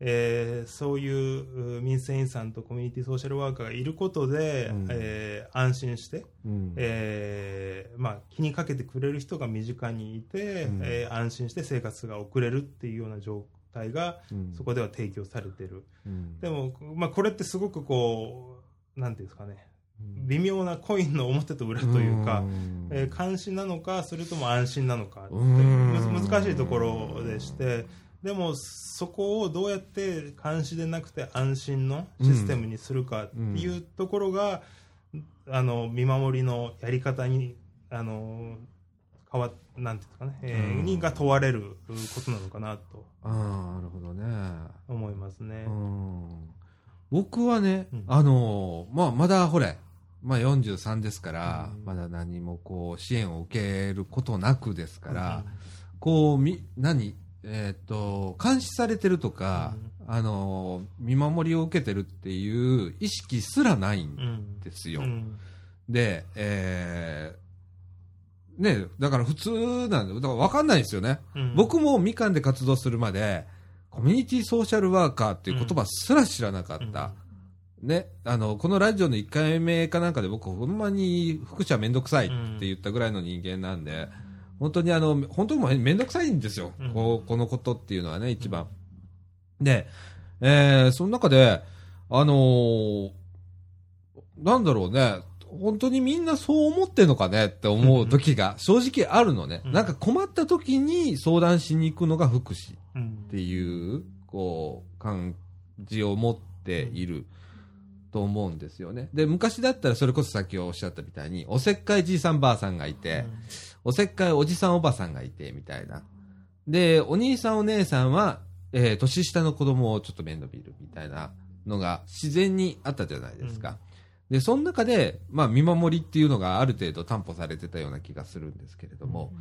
えーそういうう民生委員さんとコミュニティソーシャルワーカーがいることで、うん。えー安心して、うん。えーまあ、気にかけてくれる人が身近にいて、うん。えー安心して生活が送れるっていうような状態がうん。そこでは提供されてる、うん。でも、まあ、これってすごくこうなんていうんですかね微妙なコインの表と裏というか、ん。えー監視なのかそれとも安心なのか難しいところでしてでもそこをどうやって監視でなくて安心のシステムにするかっていうところが、あの見守りのやり方にあの変わなんていうんですかね、えーうん。にが問われることなのかなと。ああなるほどね。思いますね。うん。僕はね、うん。あのーまあ、まだほれ、まあ、43ですから、うん。まだ何もこう支援を受けることなくですから、こうみ何、えっと監視されてるとか、あのー見守りを受けてるっていう意識すらないんですよ。うん。で、えーね、だから普通なんで、だから分かんないんですよね。うん。僕もみかんで活動するまで、コミュニティソーシャルワーカーっていう言葉すら知らなかった。ね、あの、このラジオの1回目かなんかで僕ほんまに福祉はめんどくさいって言ったぐらいの人間なんで、本当にあの、本当にもうめんどくさいんですよ。うんこうこのことっていうのはね、一番。で、えー、その中で、あのーなんだろうね、本当にみんなそう思ってんのかねって思う時が正直あるのね。うんなんか困った時に相談しに行くのが福祉っうんていう、こう、感じを持っていると思うんですよね。で、昔だったらそれこそさっきおっしゃったみたいに、おせっかいじいさんばあさんがいて、おせっかいおじさんおばさんがいて、みたいな。で、お兄さんお姉さんは、えー年下の子供をちょっと面倒見るみたいなのが自然にあったじゃないですか。で、その中で、まあ、見守りっていうのがある程度担保されてたような気がするんですけれども、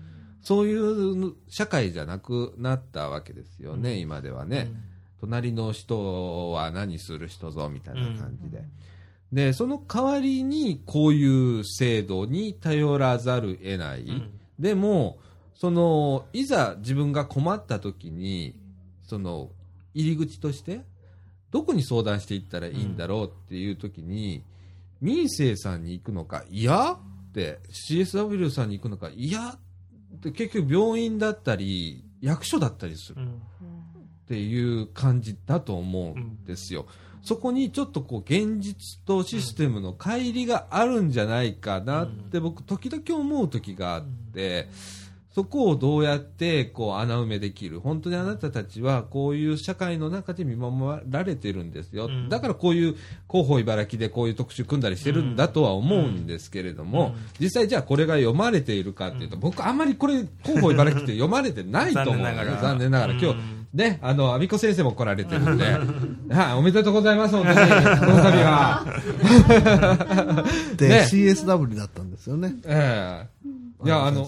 そういう社会じゃなくなったわけですよね、うん今ではね。隣の人は何する人ぞみたいな感じで。で、その代わりにこういう制度に頼らざる得ない。うん。でも、その、いざ自分が困った時に、その、入り口として、どこに相談していったらいいんだろうっていう時に、民生さんに行くのか、いや？って、CSW さんに行くのか、いや？って結局病院だったり、役所だったりする。うんっていう感じだと思うんですよ。そこにちょっとこう現実とシステムの乖離があるんじゃないかなって僕時々思う時があって、そこをどうやってこう穴埋めできる。本当にあなたたちはこういう社会の中で見守られてるんですよ、うん。だからこういう広報茨城でこういう特集組んだりしてるんだとは思うんですけれども、うん。実際じゃあこれが読まれているかっていうと、僕あんまりこれ広報茨城って読まれてないと思うんだけど残念ながら今日、うん。ね、あの、アミコ先生も来られてるんで、[laughs] はい、おめでとうございます、本当に、[laughs] この度は。で、ね。CSW だったんですよね。ええ。いや、あの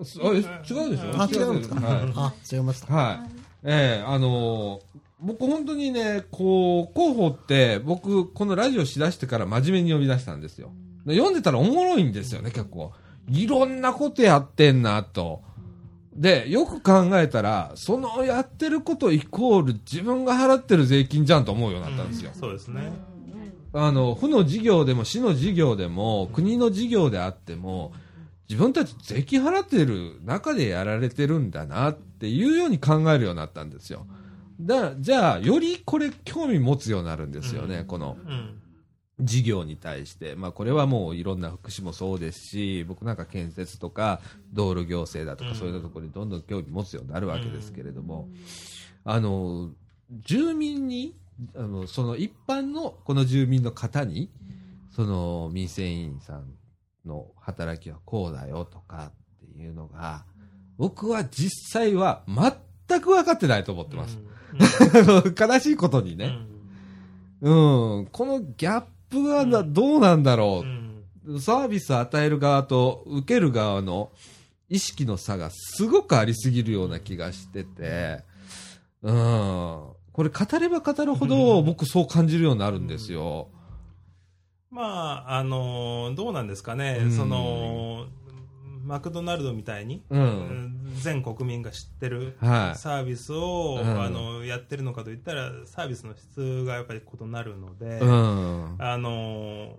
あえ違うでしょあ、違うんですか？はい。あ、違いました。はい。ええあの僕本当にね、こう、広報って、僕、このラジオしだしてから真面目に呼び出したんですよ。で読んでたらおもろいんですよね、結構。いろんなことやってんな、と。で、よく考えたら、そのやってることイコール自分が払ってる税金じゃんと思うようになったんですよ。そうですね。あの、府の事業でも市の事業でも国の事業であっても、自分たち税金払ってる中でやられてるんだなっていうように考えるようになったんですよ。だじゃあ、よりこれ興味持つようになるんですよね、うんこのうん。事業に対して。まあこれはもういろんな福祉もそうですし、僕なんか建設とか道路行政だとかうんそういうところにどんどん興味持つようになるわけですけれども、あの、住民に、あの、その一般のこの住民の方に、その民生委員さんの働きはこうだよとかっていうのが、僕は実際は全く分かってないと思ってます。[laughs] 悲しいことにうん。ね。うん。このギャップがなどうなんだろうん。う。サービス与える側と受ける側の意識の差がすごくありすぎるような気がしてて、うん。これ語れば語るほど僕そう感じるようになるんですよ。まあ、あの、どうなんですかね。うんその、マクドナルドみたいに、うん。全国民が知ってるはいサービスを、うんあのやってるのかといったらサービスの質がやっぱり異なるので、うん。あの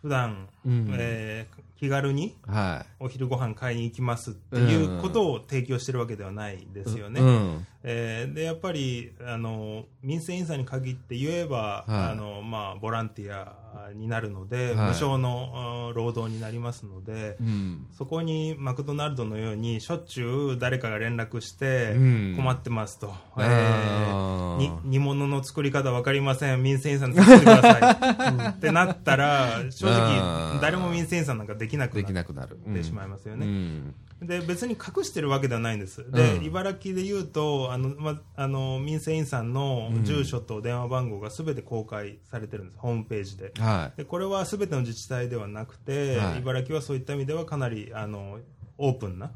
普段、うんえー気軽にはお昼ご飯買いに行きますっていうことを提供してるわけではないですよい。ね。うん。えーでやっぱりあの民生委員さんに限って言えば、はいあのまあ、ボランティアになるので、はい。無償のあ労働になりますので、うん。そこにマクドナルドのようにしょっちゅう誰かが連絡してうん。困ってますと、えあー。ーに煮物の作り方わかりません。民生委員さんに作ってください、[laughs] うん。ってなったら正あ直ー。誰も民生委員さんなんかできなくでなっ。てしまいますよね。うん。で別に隠してるわけではないんです、でうん。茨城で言うとあの、ま、あの民生委員さんの住所と電話番号がすべて公開されてるんです、ホームページで。はでこれはすべての自治体ではなくて、はい。茨城はそういった意味ではかなりあのオープンな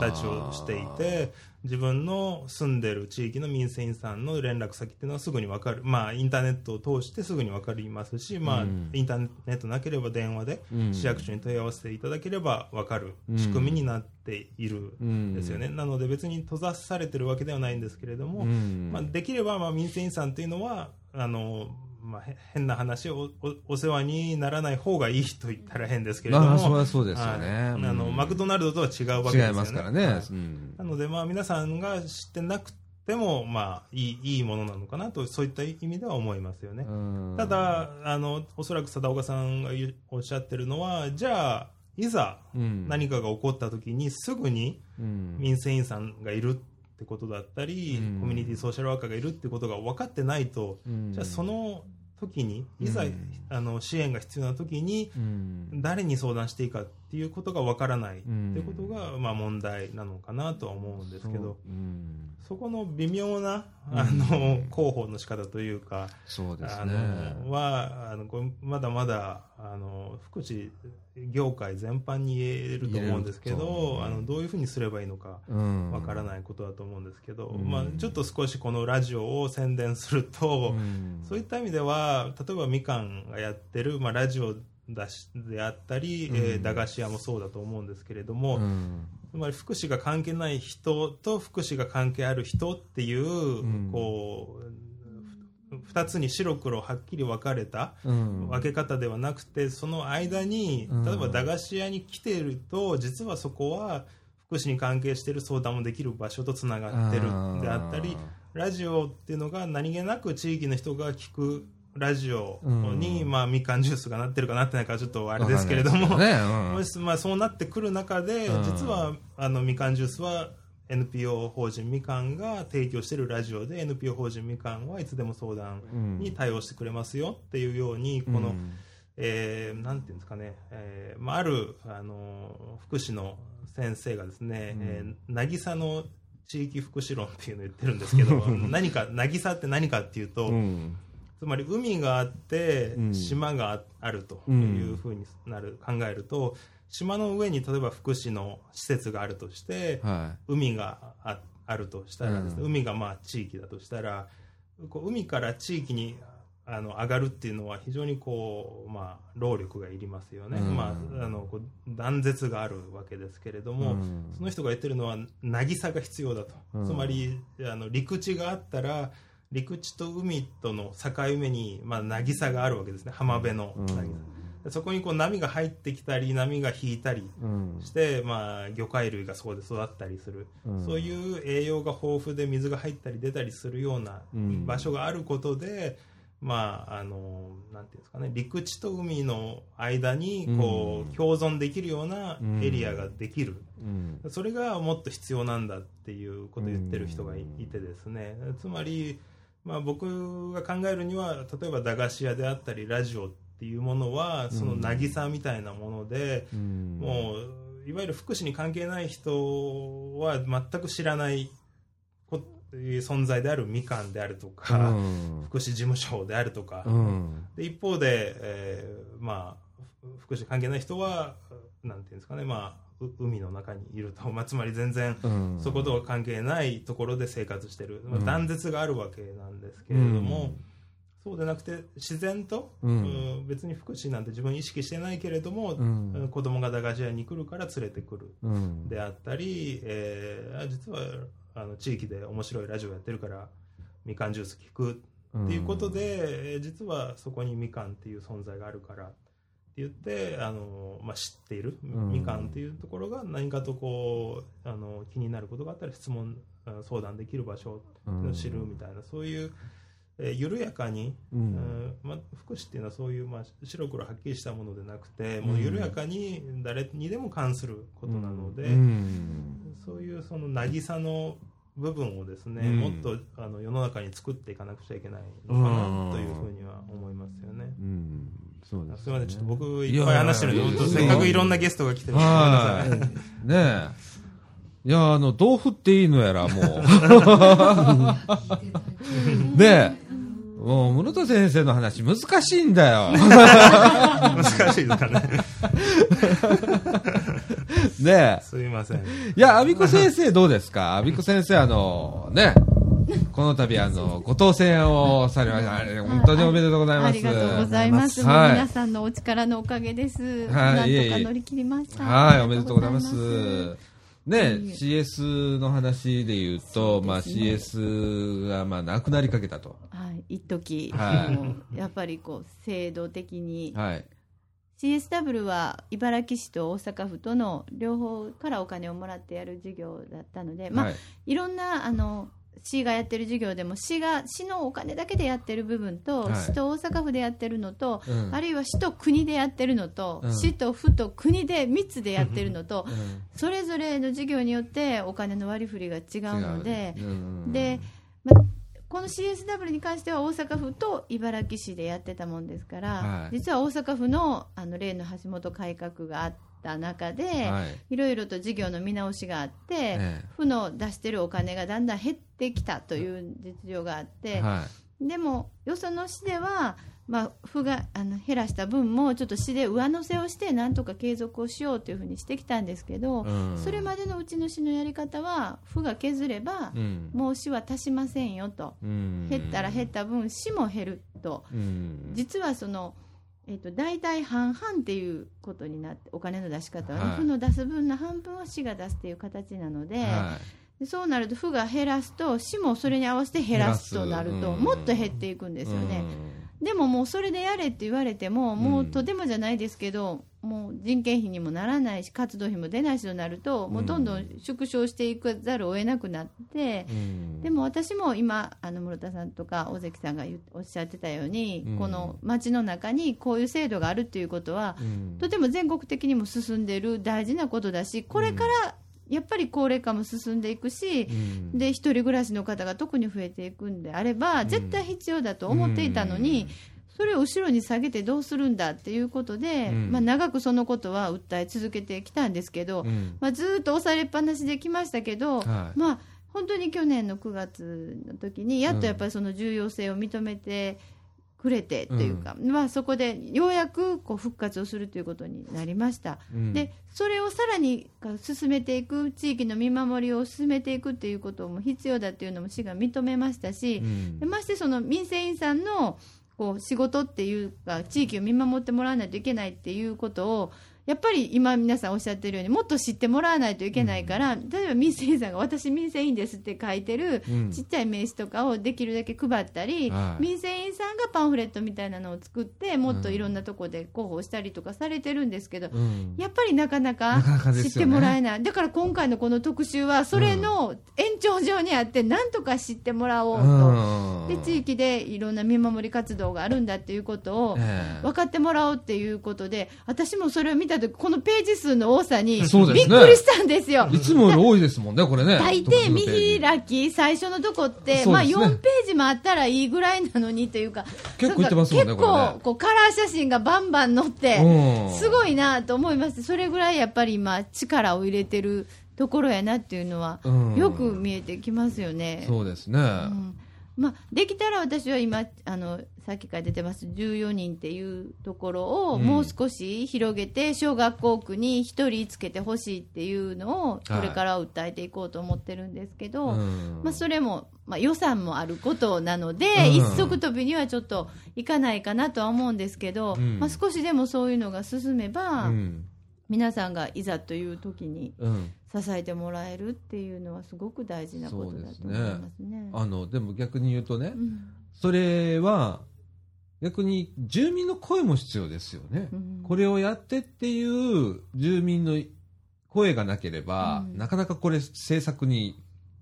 形をしていて自分の住んでる地域の民生委員さんの連絡先っていうのはすぐに分かる、まあ、インターネットを通してすぐに分かりますし、まあうん。インターネットなければ電話でうん市役所に問い合わせていただければ分かる仕組みになっているんですよね、なので別に閉ざされてるわけではないんですけれども、うん。まあ、できればまあ民生委員さんというのはあの、まあ、へ変な話おおお世話にならない方がいいと言ったら変ですけれども、まあ、そりゃそうですよね。はいあのうんマクドナルドとは違うわけですよね。違いますからね。はいうんなので、まあ、皆さんが知ってなくても、まあ、いいいいものなのかなとそういった意味では思いますよね。うんただあのおそらく貞岡さんがおっしゃってるのはじゃあいざうん何かが起こった時にすぐにうん民生委員さんがいるってことだったり、うん。コミュニティソーシャルワーカーがいるってことが分かってないと、うん。じゃあその時にいざ、うん。あの支援が必要な時にうん。誰に相談していいかっていうことが分からないってことが、まあ、問題なのかなとは思うんですけど。うんそこの微妙なうん。あの広報の仕方というか、あそうですね。のはあのまだまだあの福祉業界全般に言えると思うんですけど、あのどういうふうにすればいいのかうん。わからないことだと思うんですけど、うん。まあ、ちょっと少しこのラジオを宣伝すると、うん。そういった意味では例えばみかんがやってる、まあ、ラジオだしであったり、駄菓子屋もそうだと思うんですけれども、うんつまり福祉が関係ない人と福祉が関係ある人っていう、ん。こう2つに白黒はっきり分かれたうん。分け方ではなくてその間にうん。例えば駄菓子屋に来ていると実はそこは福祉に関係している相談もできる場所とつながってるであったりラジオっていうのが何気なく地域の人が聞くラジオに、うん。まあ、みかんジュースがなってるかなってないかちょっとあれですけれども、ね。うん。もしまあ、そうなってくる中で、うん。実はあのみかんジュースは NPO 法人みかんが提供しているラジオで NPO 法人みかんはいつでも相談うんに対応してくれますよっていうようにこの、うん。えーなんていうんですかね、えーまあ、ある、あの福祉の先生がですね、うん。えー渚の地域福祉論っていうのを言ってるんですけど [laughs] 何か渚って何かっていうと、うんつまり海があってうん。島があるというふうになる、考えると島の上に例えば福祉の施設があるとして、は海がああるとしたらね、うん。海がまあ地域だとしたらこう海から地域にあの上がるっていうのは非常にこう、まあ、労力がいりますよね、うん。まあ、あのこう断絶があるわけですけれどいも、うん。その人が言ってるのは渚が必要だと、うん。つまりあの陸地があったら陸地と海との境目に、まあ、渚があるわけですね。浜辺の。うん。そこにこう波が入ってきたり波が引いたりうん。して、まあ、魚介類がそこで育ったりする、うん。そういう栄養が豊富で水が入ったり出たりするようなうん。場所があることで、まあ、あのなんていうんですかね。陸地と海の間にこう、うん共存できるようなエリアができる、うん。それがもっと必要なんだっていうことを言ってる人がい,、てですね。つまり、まあ、僕が考えるには例えば駄菓子屋であったりラジオっていうものはその渚みたいなもので、うん。もういわゆる福祉に関係ない人は全く知らないこ存在であるみかんであるとか、うん。福祉事務所であるとか、うん。で一方で、えーまあ、ふ福祉関係ない人はなんていうんですかね、まあ、う海の中にいると、まあ、[laughs] つまり全然うん。そことは関係ないところで生活してる、まあうん断絶があるわけなんですけれども、うん。そうでなくて自然と、うん。うん別に福祉なんて自分意識してないけれども、うん。子供が駄菓子屋に来るから連れてくる。うん。であったり、えーあ実はあの地域で面白いラジオやってるからみかんジュース聞くっていうことで、えー実はそこにみかんっていう存在があるから言ってあの、まあ、知っている、ん。みかんっていうところが何かとこうあの気になることがあったら質問あ相談できる場所を知るみたいな、そういう、えー緩やかに、ううんんまあ、福祉っていうのはそういう、まあ、白黒はっきりしたものでなくて、もう緩やかに誰にでも関することなので、うん。そういうその渚の部分をですね、うん。もっとあの世の中に作っていかなくちゃいけないのかなというふうには思いますよね。うんそうですすみません、ちょっと僕いっぱい話してるので、せっかくいろんなゲストが来てるんで。はい。ねえ。いや、あの、どう振っていいのやら、もう。[laughs] ねえ。もう、室田先生の話難しいんだよ。難しいですかね。ねすみません。え。いや、アビコ先生どうですか？アビコ先生、あの、ね、この度、あの、ご当選をされました。あれ本当におめでとうございます。ありがとうございます。皆さんのお力のおかげです。はいなんとか乗り切りました。はい、おめでとうございます。ね、CS の話で言うと、まあそうですね CS がまあなくなりかけたと。はい、一時、はいやっぱりこう制度的に、はい。CSW は茨城市と大阪府との両方からお金をもらってやる事業だったので、まあはい。いろんなあの市がやってる事業でも市が市のお金だけでやってる部分と、はい。市と大阪府でやってるのと、うん。あるいは市と国でやってるのと、うん。市と府と国で3つでやってるのと、うん。それぞれの事業によってお金の割り振りが違うので、う。ん。でまこの CSW に関しては大阪府と茨城市でやってたもんですから、はい。実は大阪府のあの例の橋本改革があった中で、はい。いろいろと事業の見直しがあって、ええ。府の出してるお金がだんだん減ってきたという実情があって、はでもよその市では、まあ、府があの減らした分もちょっと市で上乗せをしてなんとか継続をしようというふうにしてきたんですけど、いうん。それまでのうちの市のやり方は府が削れば、うん。もう市は足しませんよと、うん。減ったら減った分市も減ると。うん。実はその、えっと大体半々っていうことになってお金の出し方はね、はい。府の出す分の半分は市が出すっていう形なので。はでそうなると府が減らすと市もそれに合わせて減らすとなるともっと減っていくんですよね、でももうそれでやれって言われてももうとてもじゃないですけど、もう人件費にもならないし活動費も出ないしとなるともうどんどん縮小していかざるを得なくなって、うん。でも私も今あの室田さんとか尾関さんがおっしゃってたように、うん。この街の中にこういう制度があるっていうことは、うん。とても全国的にも進んでいる大事なことだしこれからやっぱり高齢化も進んでいくし、うん。で一人暮らしの方が特に増えていくんであれば、絶対必要だと思っていたのに、それを後ろに下げてどうするんだっていうことで、うん。まあ、長くそのことは訴え続けてきたんですけど、うん。まあ、ずーっと押されっぱなしできましたけど、はい。まあ、本当に去年の9月の時にやっとやっぱりその重要性を認めてくれてっていうか、まあ、そこでようやくこう復活をするということになりました。うん。でそれをさらに進めていく地域の見守りを進めていくっていうことも必要だっていうのも市が認めましたし、ましてその民生委員さんのこう仕事っていうか地域を見守ってもらわないといけないっていうことをやっぱり今皆さんおっしゃってるようにもっと知ってもらわないといけないから、例えば民生委員さんが私民生委員ですって書いてるうん。ちっちゃい名刺とかをできるだけ配ったり、はい。民生委員さんがパンフレットみたいなのを作ってもっといろんなとこで広報したりとかされてるんですけど、うん。やっぱりなかなか知ってもらえない、だから今回のこの特集は、それの延長上にあって、なんとか知ってもらおうと、うん。で地域でいろんな見守り活動があるんだっていうことをええ。分かってもらおうっていうことで、私もそれを見たとき、このページ数の多さにびっくりしたんですよ。いつもより多いですもんね、これね。大抵見開き、最初のとこって、まあそうですね4ページもあったらいいぐらいなのにというか、結構いってますもんね結構こうカラー写真がバンバン載って、うんすごいなと思います。それぐらいやっぱり今、力を入れてるところやなっていうのは、うんよく見えてきますよね。そうですね。うんまあ、できたら私は今あの、さっきから出てます14人っていうところをうん。もう少し広げて、小学校区に1人つけてほしいっていうのを、これから訴えていこうと思ってるんですけど、うん。まあ、それも、まあ、予算もあることなので、うん。一足飛びにはちょっといかないかなとは思うんですけど、うん。まあ、少しでもそういうのが進めば、うん皆さんがいざという時にうん。支えてもらえるっていうのはすごく大事なことだと思いますね。あのでも逆に言うとね、うん。それは逆に住民の声も必要ですよね。うん。これをやってっていう住民の声がなければ、うん。なかなかこれ政策に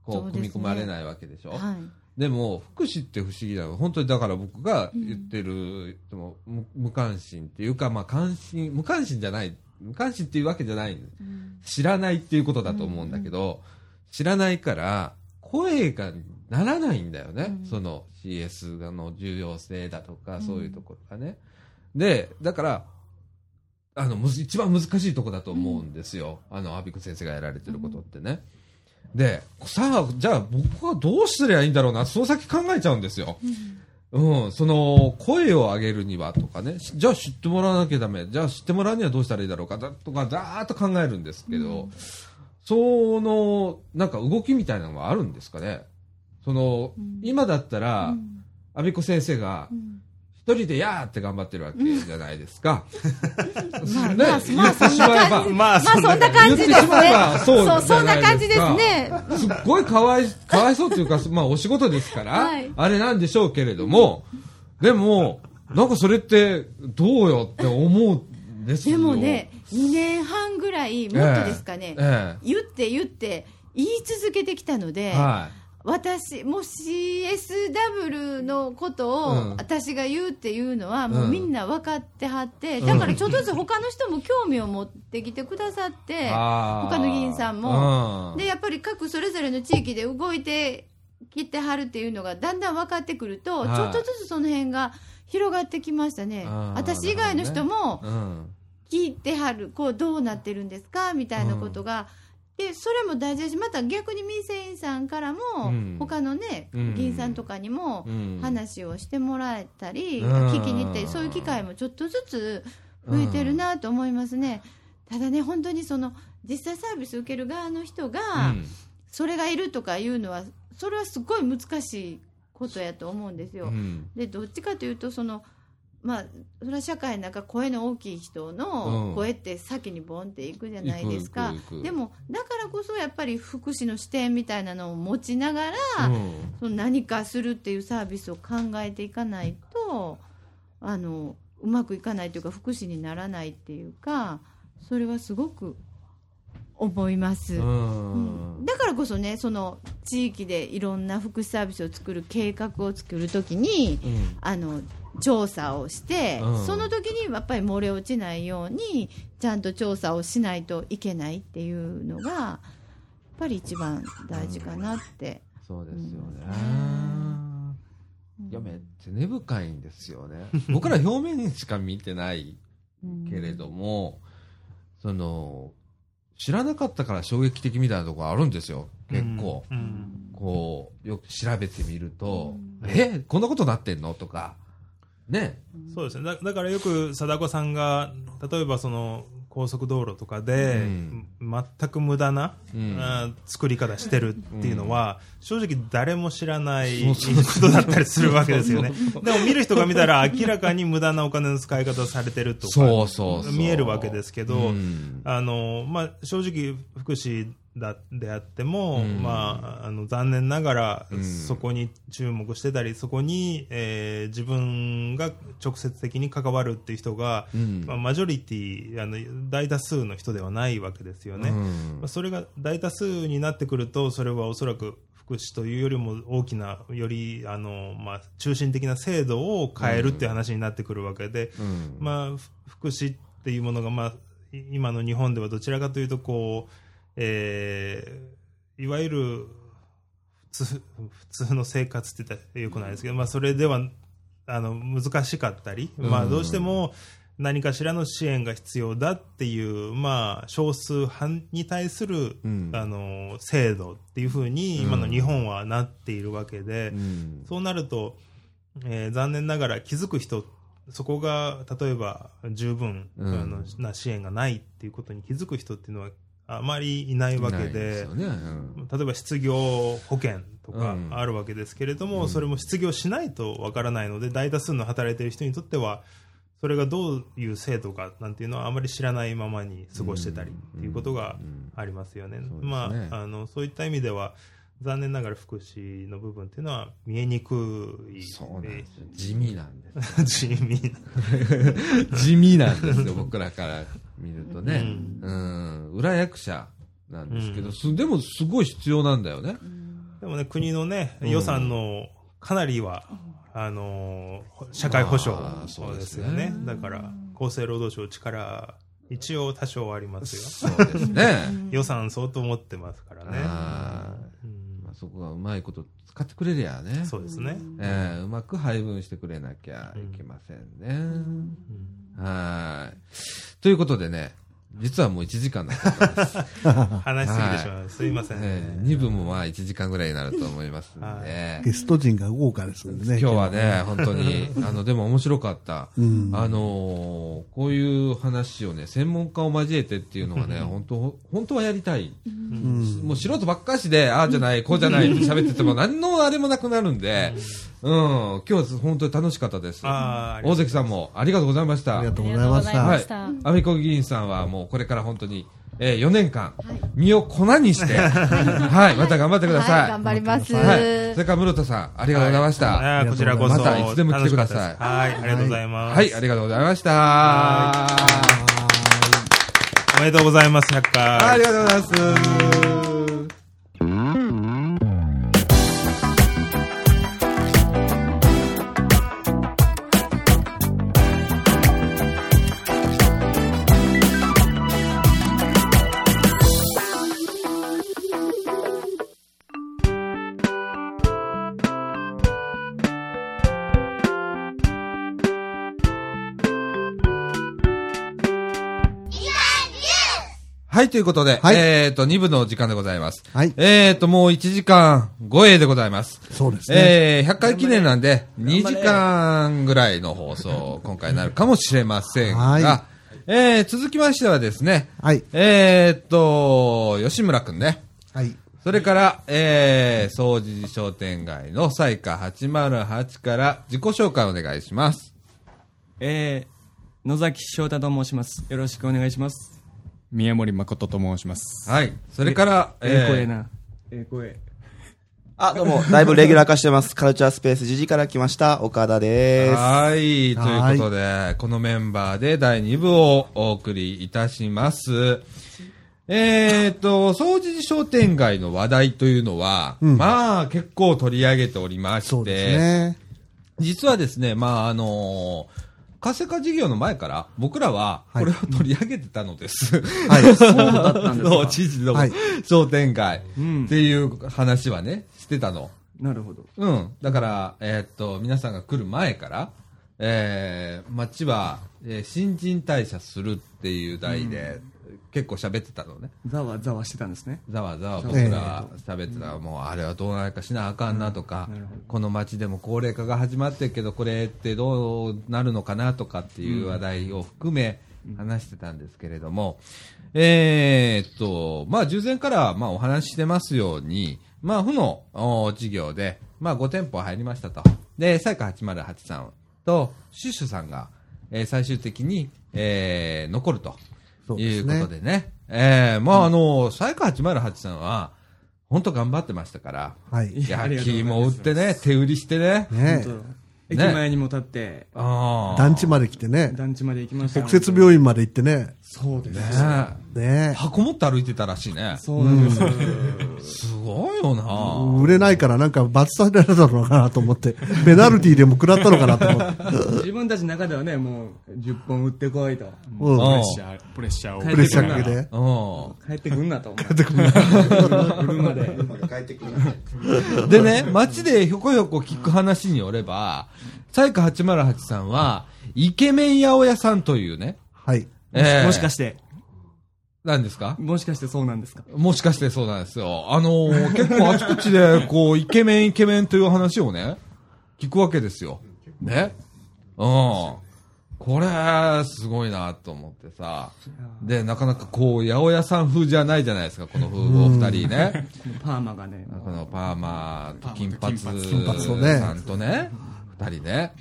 こそう組み込まれないわけでしょ。はい。でも福祉って不思議なの本当にだから僕が言ってる、でも無無関心っていうか、まあ、関心無関心じゃない無関心っていうわけじゃないうん。知らないっていうことだと思うんだけど、知らないから声がならないんだよね、うん。その CS の重要性だとか、うん。そういうところがね。でだからあの一番難しいとこだと思うんですよ、あの阿比子先生がやられてることってね、でさあじゃあ僕はどうすればいいんだろうなその先考えちゃうんですよ、うん、その声を上げるにはとかね、しじゃあ知ってもらわなきゃダメ、じゃあ知ってもらうにはどうしたらいいだろうか。だとか、ざーっと考えるんですけど、そのなんか動きみたいなのはあるんですかね、そのうん。今だったら、うん。阿比子先生がうん一人でやーって頑張ってるわけじゃないですか。まあ [laughs] ね。まあまあそんな感じ。言まあ、まあそんな感じですね。そうそんな感じですね。すっごいかわい、[laughs] かわいそうというか、まあお仕事ですから、はい。あれなんでしょうけれども、でも、なんかそれってどうよって思うんですよ。でもね、2年半ぐらい、もっとですかね、え言って言って、言い続けてきたので、えは私、もう CSW のことをうん。私が言うっていうのは、もうみんな分かってはって、うん。だからちょっとずつ他の人も興味を持ってきてくださって、他の議員さんも。うん。で、やっぱり各それぞれの地域で動いてきてはるっていうのがだんだん分かってくると、はい。ちょっとずつその辺が広がってきましたね。私以外の人もうん。聞いてはる、こうどうなってるんですか？みたいなことが、でそれも大事だし、また逆に民生委員さんからも、うん。他のね、うん。議員さんとかにもうん。話をしてもらえたり、うん。聞きに行ったり、そういう機会もちょっとずつ増えてるなと思いますね。ただね、本当にその実際サービス受ける側の人が、うん。それがいるとかいうのは、それはすごい難しいことやと思うんですよ。うん。でどっちかというとそのまあそれは社会の中声の大きい人うん。の声って先にボンっていくじゃないですか。いくいくいく。でもだからこそやっぱり福祉の視点みたいなのを持ちながら、うん。その何かするっていうサービスを考えていかないとあのうまくいかないというか福祉にならないっていうかそれはすごく思います。うん。だからこそねその地域でいろんな福祉サービスを作る計画を作るときにうん。あの調査をして、うん。その時にやっぱり漏れ落ちないようにちゃんと調査をしないといけないっていうのがやっぱり一番大事かなって、そうですよね。うんいやめっちゃ根深いんですよね。[laughs] 僕ら表面しか見てないけれども、その知らなかったから衝撃的みたいなところあるんですよ。結構、うんうん。こうよく調べてみると、うん。えこんなことなってんの？とか。ね。そうですね。だだからよく貞子さんが例えばその高速道路とかで、うん。全く無駄な、うん。作り方してるっていうのは、正直誰も知らないことだったりするわけですよね。でも見る人が見たら明らかに無駄なお金の使い方をされてるとかそうそうそう。見えるわけですけど、うん。あのまあ、正直、福祉だであっても、うん。まあ、あの残念ながら、うん。そこに注目してたり、そこに、えー自分が直接的に関わるっていう人が、うん。まあ、マジョリティあの大多数の人ではないわけですよね。うん。まあそれが大多数になってくると、それはおそらく福祉というよりも大きな、よりあの、まあ、中心的な制度を変えるっていう話になってくるわけで、うん。まあ、ふ福祉っていうものが、まあ、い今の日本ではどちらかというとこう、えーいわゆる普通普通の生活って言ったらよくないですけど、まあ、それではあの難しかったり、まあ、うんどうしても何かしらの支援が必要だっていう、まあ、少数派に対する、うん。あの制度っていうふうに今の日本はなっているわけで。うん。そうなると、えー残念ながら気づく人、そこが例えば十分、うん。あのな支援がないっていうことに気づく人っていうのはあまりいないわけで、ね。うん。例えば失業保険とかうん。あるわけですけれども、うん。それも失業しないとわからないので、大多数の働いている人にとっては、それがどういう制度かなんていうのはあまり知らないままに過ごしてたりっていうことがうんありますよね。まあ、あのそういった意味では残念ながら福祉の部分っていうのは見えにくい。そうなんですよ。地味なんです [laughs] [laughs] 地味な。地味なんですよ、僕らから見るとね。ううん。裏役者なんですけど、うんすでもすごい必要なんだよね。でもね、国のね、うん予算のかなりは、あのー社会保障でですよね。だから、厚生労働省力、一応多少ありますよ。そうですね。[laughs] 予算相当持ってますからね。あまあそこがうまいこと使ってくれりゃね。そうですね。えーうまく配分してくれなきゃいけませんね。うんはい。ということでね、実はもう1時間だったんです。[laughs] 話しすぎてしまう。すいません。え2部もまあ1時間ぐらいになると思いますんで。はゲスト陣が豪華ですんでね。今日はね、本当に、[laughs] あの、でも面白かった。うん。あのーこういう話をね、専門家を交えてっていうのがね、本当、本当はやりたい。うん。もう素人ばっかしで、ああじゃない、こうじゃないって喋ってても何のあれもなくなるんで、うん、今日は本当に楽しかったです。大関さんもありがとうございました。ありがとうありございましがとうございまた。した。アメコ議員さんはもうこれから本当に、えー、4年間、身を粉にして、[laughs] はい、また頑張ってください。はい、頑張ります。はい。それから室田さん、ありがとうございました。こちらこそ。またいつでも来てくださいはい、ありがとうございます。ありがとうございました。はおめでとうございます、100回。ありがとうございます。はい、ということで、はいえっ、と、2部の時間でございます。はい。えっ、と、もう1時間超えでございます。そうですね。えー、100回記念なんで、2時間ぐらいの放送、今回になるかもしれませんが、はえー、続きましてはですね、はい。えーっと、吉村くんね。はい。それから、えー、総持寺商店街の彩花808から自己紹介お願いします。えー、野崎翔太と申します。よろしくお願いします。宮森誠と申します。はい。それから、ええ声ー、な。ええ声。あ、どうも、だいぶレギュラー化してます。カルチャースペース時事から来ました、岡田です。はい。ということで、このメンバーで第2部をお送りいたします。えーっと、総持寺商店街の話題というのは、うんまあ結構取り上げておりまして、そうですね。実はですね、まあ、あの活性化事業の前から、僕らは、はいこれを取り上げてたのです。はい。[laughs] そうだったんですか？知事のはい商店街うんっていう話はね、してたの。なるほど。うん。だから、えーっと、皆さんが来る前から、えー、町は、えー新陳代謝するっていう題で、結構喋ってたのね。ざわざわしてたんですね。ざわざわ僕ええら喋ってたら、もうあれはどうなるかしなあかんなとか、この街でも高齢化が始まってるけど、これってどうなるのかなとかっていう話題を含め話してたんですけれども、えーっと、まあ、従前からまあお話ししてますように、まあ、負のお事業で、まあ、5店舗入りましたと。で、彩花808さんと、シュッシュさんが、えー最終的に、えー残ると。そういですねうことでね。ええまあ、あの、サイカ808さんは、本当頑張ってましたから、はい。焼きも売ってね、手売りしてね。ね駅前にも立って、ああ。団地まで来てね。団地まで行きましたよ。北摂病院まで行ってね。そうです。ねね箱持って歩いてたらしいね。そうなんです。すごいよな。売れないからなんか罰されたのかなと思って、ペナルティーでも食らったのかなと思って。自分たちの中ではね、もう、10本打ってこいと。うん。プうんレッシャー、プレッシャーを。ププレッシャーかけて。う帰ってくんなと思って。車で。ん。でね、街でひょこひょこ聞く話によれば、サイカ808さんは、イケメン八百屋さんというね、はい。ええもしかして、何ですか？もしかしてそうなんですか？もしかしてそうなんですよ。あのー結構あちこちで、こう、イケメンイケメンという話をね、聞くわけですよ。ね？うん。これ、すごいなと思ってさ。で、なかなかこう、八百屋さん風じゃないじゃないですか、この風お二人ね。パーマがね、このパーマと金髪さんとね、二人ね。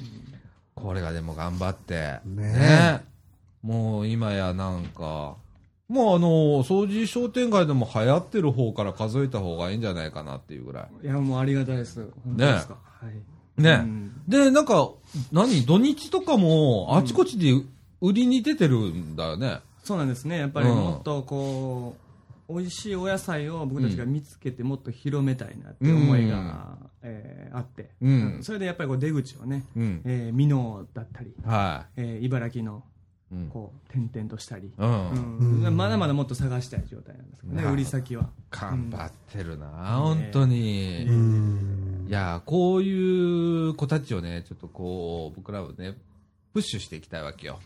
これがでも頑張って。ねもう今やなんか、もうあの、掃除商店街でも流行ってる方から数えた方がいいんじゃないかなっていうぐらい。いや、もうありがたいです。本当ですか。はい。ね。うんで、なんか、何？土日とかも、あちこちで売りに出てるんだよね。そうなんですね。やっぱりうんもっとこう、美味しいお野菜を僕たちが見つけてもっと広めたいなっていう思いが、えーあって、うんそれでやっぱりこう出口をね、うん。えー、美濃だったり、はえー茨城のい。うん。こう点々としたり、う。うん。ん。まだまだもっと探したい状態なんですけどね、売り先は。頑張ってるな、本当に。うん。いや、こういう子たちをね、ちょっとこう、僕らはね、プッシュしていきたいわけよ。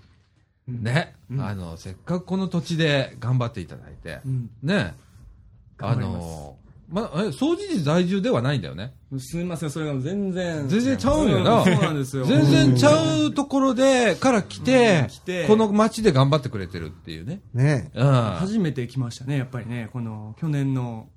ね、うん。あの、せっかくこの土地で頑張っていただいて、うん。ね、あの、ま、え、掃除時在住ではないんだよね。すみません、それが全然。全然ちゃうんよなそうなんですよ。全然ちゃうところで、から来てうん来てこの街で頑張ってくれてるっていうね。ねうん。あ初めて来ましたね、やっぱりね、この去年の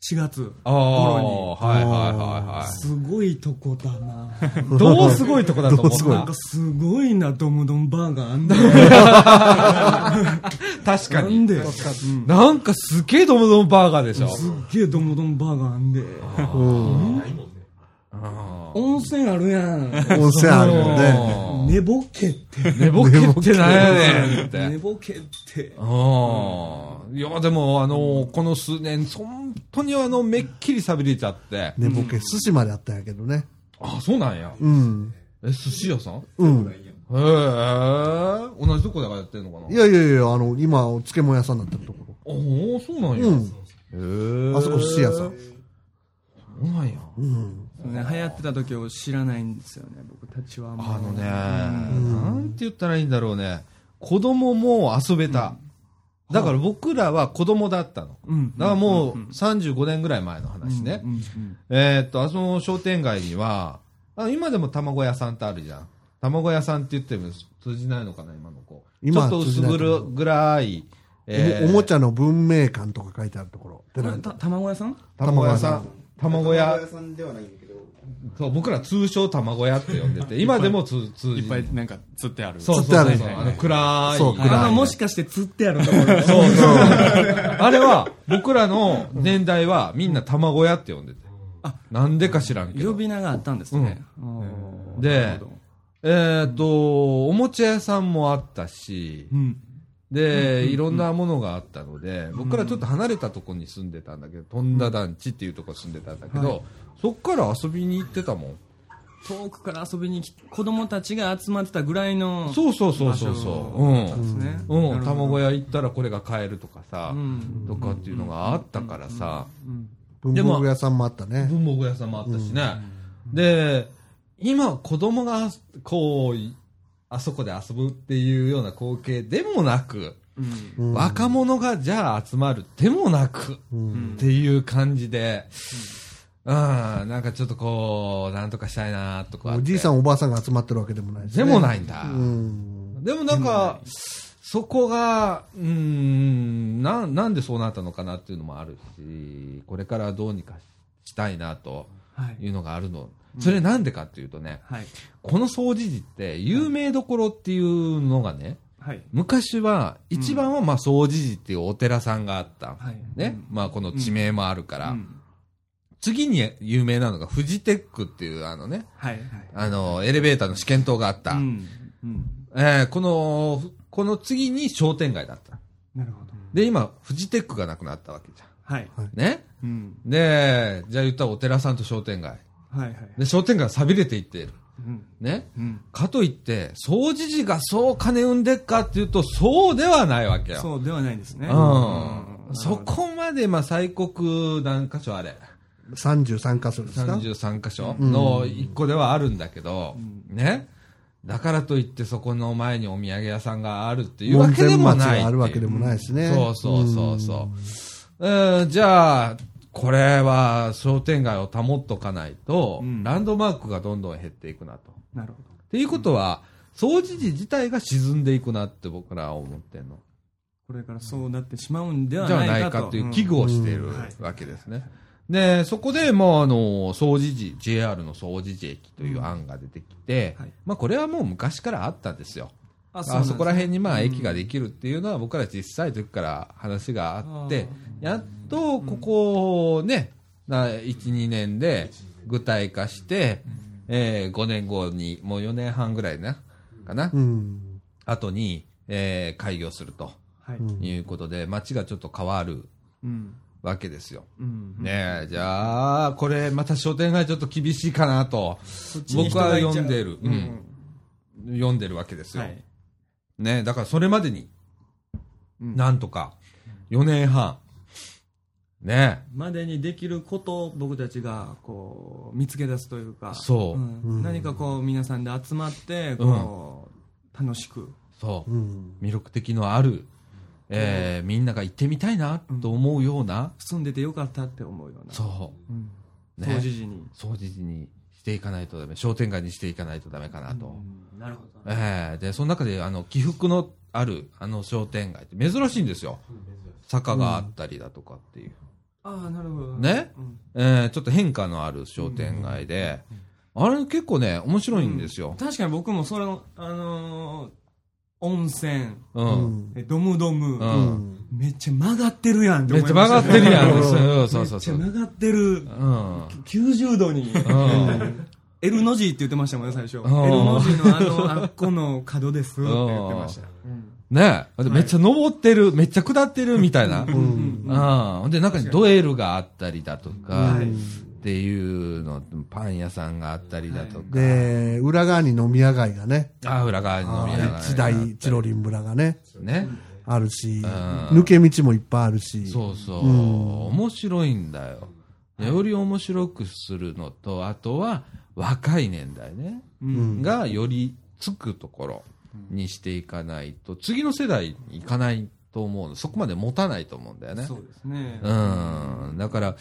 4月。あー、はいはいはいはすごいとこだな。い。[laughs] どうすごいとこだと思っどうすごい？なんかすごいな、ドムドムバーガーあんだた。[laughs] 確かに。なんで、うんなんかすげえドムドムバーガーでしょ。すっげえドムドムバーガーあんで。うん。温泉あるやん。温泉あるよね。[laughs] 寝ぼけって。寝ぼけってなんやねんって。寝ぼけって。うん。いや、でも、あの、この数年、本当にあの、めっきり錆びれちゃって。寝ぼけ、寿司まであったんやけどね。あ、そうなんや。うん。え、寿司屋さん？へうん。え。同じとこでやってんのかな？いやいやいや、あの、今、お漬物屋さんになってるとこおおそうなんや。ろ。へうん。え。あそこ寿司屋さん。そうなんや。うん。ね、流行ってた時を知らないんですよね、僕たちは。あのね、うんなんて言ったらいいんだろうね。子供も遊べた。だから僕らは子供だったの。うんだからもう35年ぐらい前の話ね。えーっと、あその商店街には、あ今でも卵屋さんってあるじゃん。卵屋さんって言っても通じないのかな、今の子。今はちょっと薄通じないと思う暗暗い、おもおもちゃ。ゃの文明館とか書いてあるところ。卵屋さん？卵屋さん。卵屋。さんではない。そう、僕ら通称卵屋って呼んでて、今でも通通じいっぱいなんか釣ってある。そうそう釣ってあるそうそう。あの暗い。そう暗いあの、もしかして釣ってあるところ。そうそう。あれは、僕らの年代はみんな卵屋って呼んでて。なんでか知らんけど。呼び名があったんですね。うんでなるほどえーっと、おもちゃ屋さんもあったし、うん。で、いろんなものがあったので、僕らちょっと離れたところに住んでたんだけど、富田団地っていうところ住んでたんだけど、はいそっから遊びに行ってたもん。遠くから遊びに来子供たちが集まってたぐらいの。そうそうそうそうそう。うん。うん、卵屋。屋行ったらこれが買えるとかさ、うんとかっていうのがあったからさ、うん文房具屋さんもあったね。文房具屋さんもあったしね。で、今子供がこう、あそこで遊ぶっていうような光景でもなく、うんうん若者がじゃあ集まるでもなく、うんっていう感じで、うん、なんかちょっとこう、なんとかしたいなとか。おじいさんおばあさんが集まってるわけでもないしねでもないんだ。うん。でもなんか、そこが、うーん、な、なんでそうなったのかなっていうのもあるし、これからどうにかしたいなとはい。いうのがあるの。それなんでかっていうとね、はい。この掃除時って有名どころっていうのがね、はい。昔は、一番はまあ掃除時っていうお寺さんがあった。はい。ね。まあこの地名もあるから。うん次に有名なのがフジテックっていうあのね、はい。はい。あの、エレベーターの試験塔があった。うん。うん。えーこの、この次に商店街だった。なるほど。で、今、フジテックがなくなったわけじはい。ゃん。ねうん。で、じゃあ言ったらお寺さんと商店街。はい。はい。で、商店街が錆びれていっている。うん。ね？うん。かといって、掃除時がそう金生んでっかっていうと、そうではないわけよ。そうではないですね。うん。そこまで、まあ、最国何箇所あれ33箇所ですか？33箇所の一個ではあるんだけど、ね？だからといってそこの前にお土産屋さんがあるっていうわ門けでもないがあるわけでもないしね。そうそうそうそう。えーじゃあ、これは商店街を保っとかないと、うんランドマークがどんどん減っていくなと。なるほど。っていうことは、掃除時自体が沈んでいくなって僕らは思ってんの。これからそうなってしまうんではないかと。ないかっていう危惧をしているわけですね。で、そこで、もう、あの、掃除時、JR の掃除時駅という案が出てきて、はいまあ、これはもう昔からあったんですよ。ああそこら辺にまあうん駅ができるっていうのは僕ら小さい時から話があってあ、やっとここね、な1、2年で具体化して、えー5年後に、もう4年半ぐらいな、かな、うん。後に、えー開業するとはい。いうことで、街がちょっと変わるうん。わけですよ。うん。ねえ、じゃあ、これまた商店街ちょっと厳しいかなと、僕は読んでる、ううんん、読んでるわけですよ。はい。ねだからそれまでに、うん。なんとか、4年半、ね。までにできることを僕たちがこう見つけ出すというかそう。ん。うん。何かこう皆さんで集まってこう、楽しく。そう、うん。魅力的のある、えーみんなが行ってみたいなと思うような、住ん。でてよかったって思うような。そう。ん。ね。掃除時に、う、掃除時にしていかないとダメ、商店街にしていかないとダメかなと。うんなるほどええで、その中で、あの、起伏のある、あの商店街って珍しいんですよ。坂があったりだとかっていう。ああなるほど。ね？うん。えーちょっと変化のある商店街で、あれ結構ね、面白いんですよ。確かに僕もそれのあのー温泉う。うんドムドム、うんめっちゃ曲がってるやんってめっちゃ曲がってるやん。うんそうそうそう。めっちゃ曲がってるうん。90度に、うん。L の字って言ってましたもんね、最初。ん L の字のあの、あっこの角ですって言ってました。ねえ。でめっちゃ登ってる、めっちゃ下ってるみたいな。う。うんん。ほんで、中にドエルがあったりだとか、はいっていうの、パン屋さんがあったりだとか。で、裏側に飲み屋街がね、あ、裏側に飲みながら。一大チロリン村がね、ね。あるし、ん抜け道もいっぱいあるし。そうそう。うん面白いんだよ。より面白くするのと、あとは若い年代ね、うんがよりつくところにしていかないと、次の世代に行かないと思うの。そこまで持たないと思うんだよね。そうですね。うん。だから、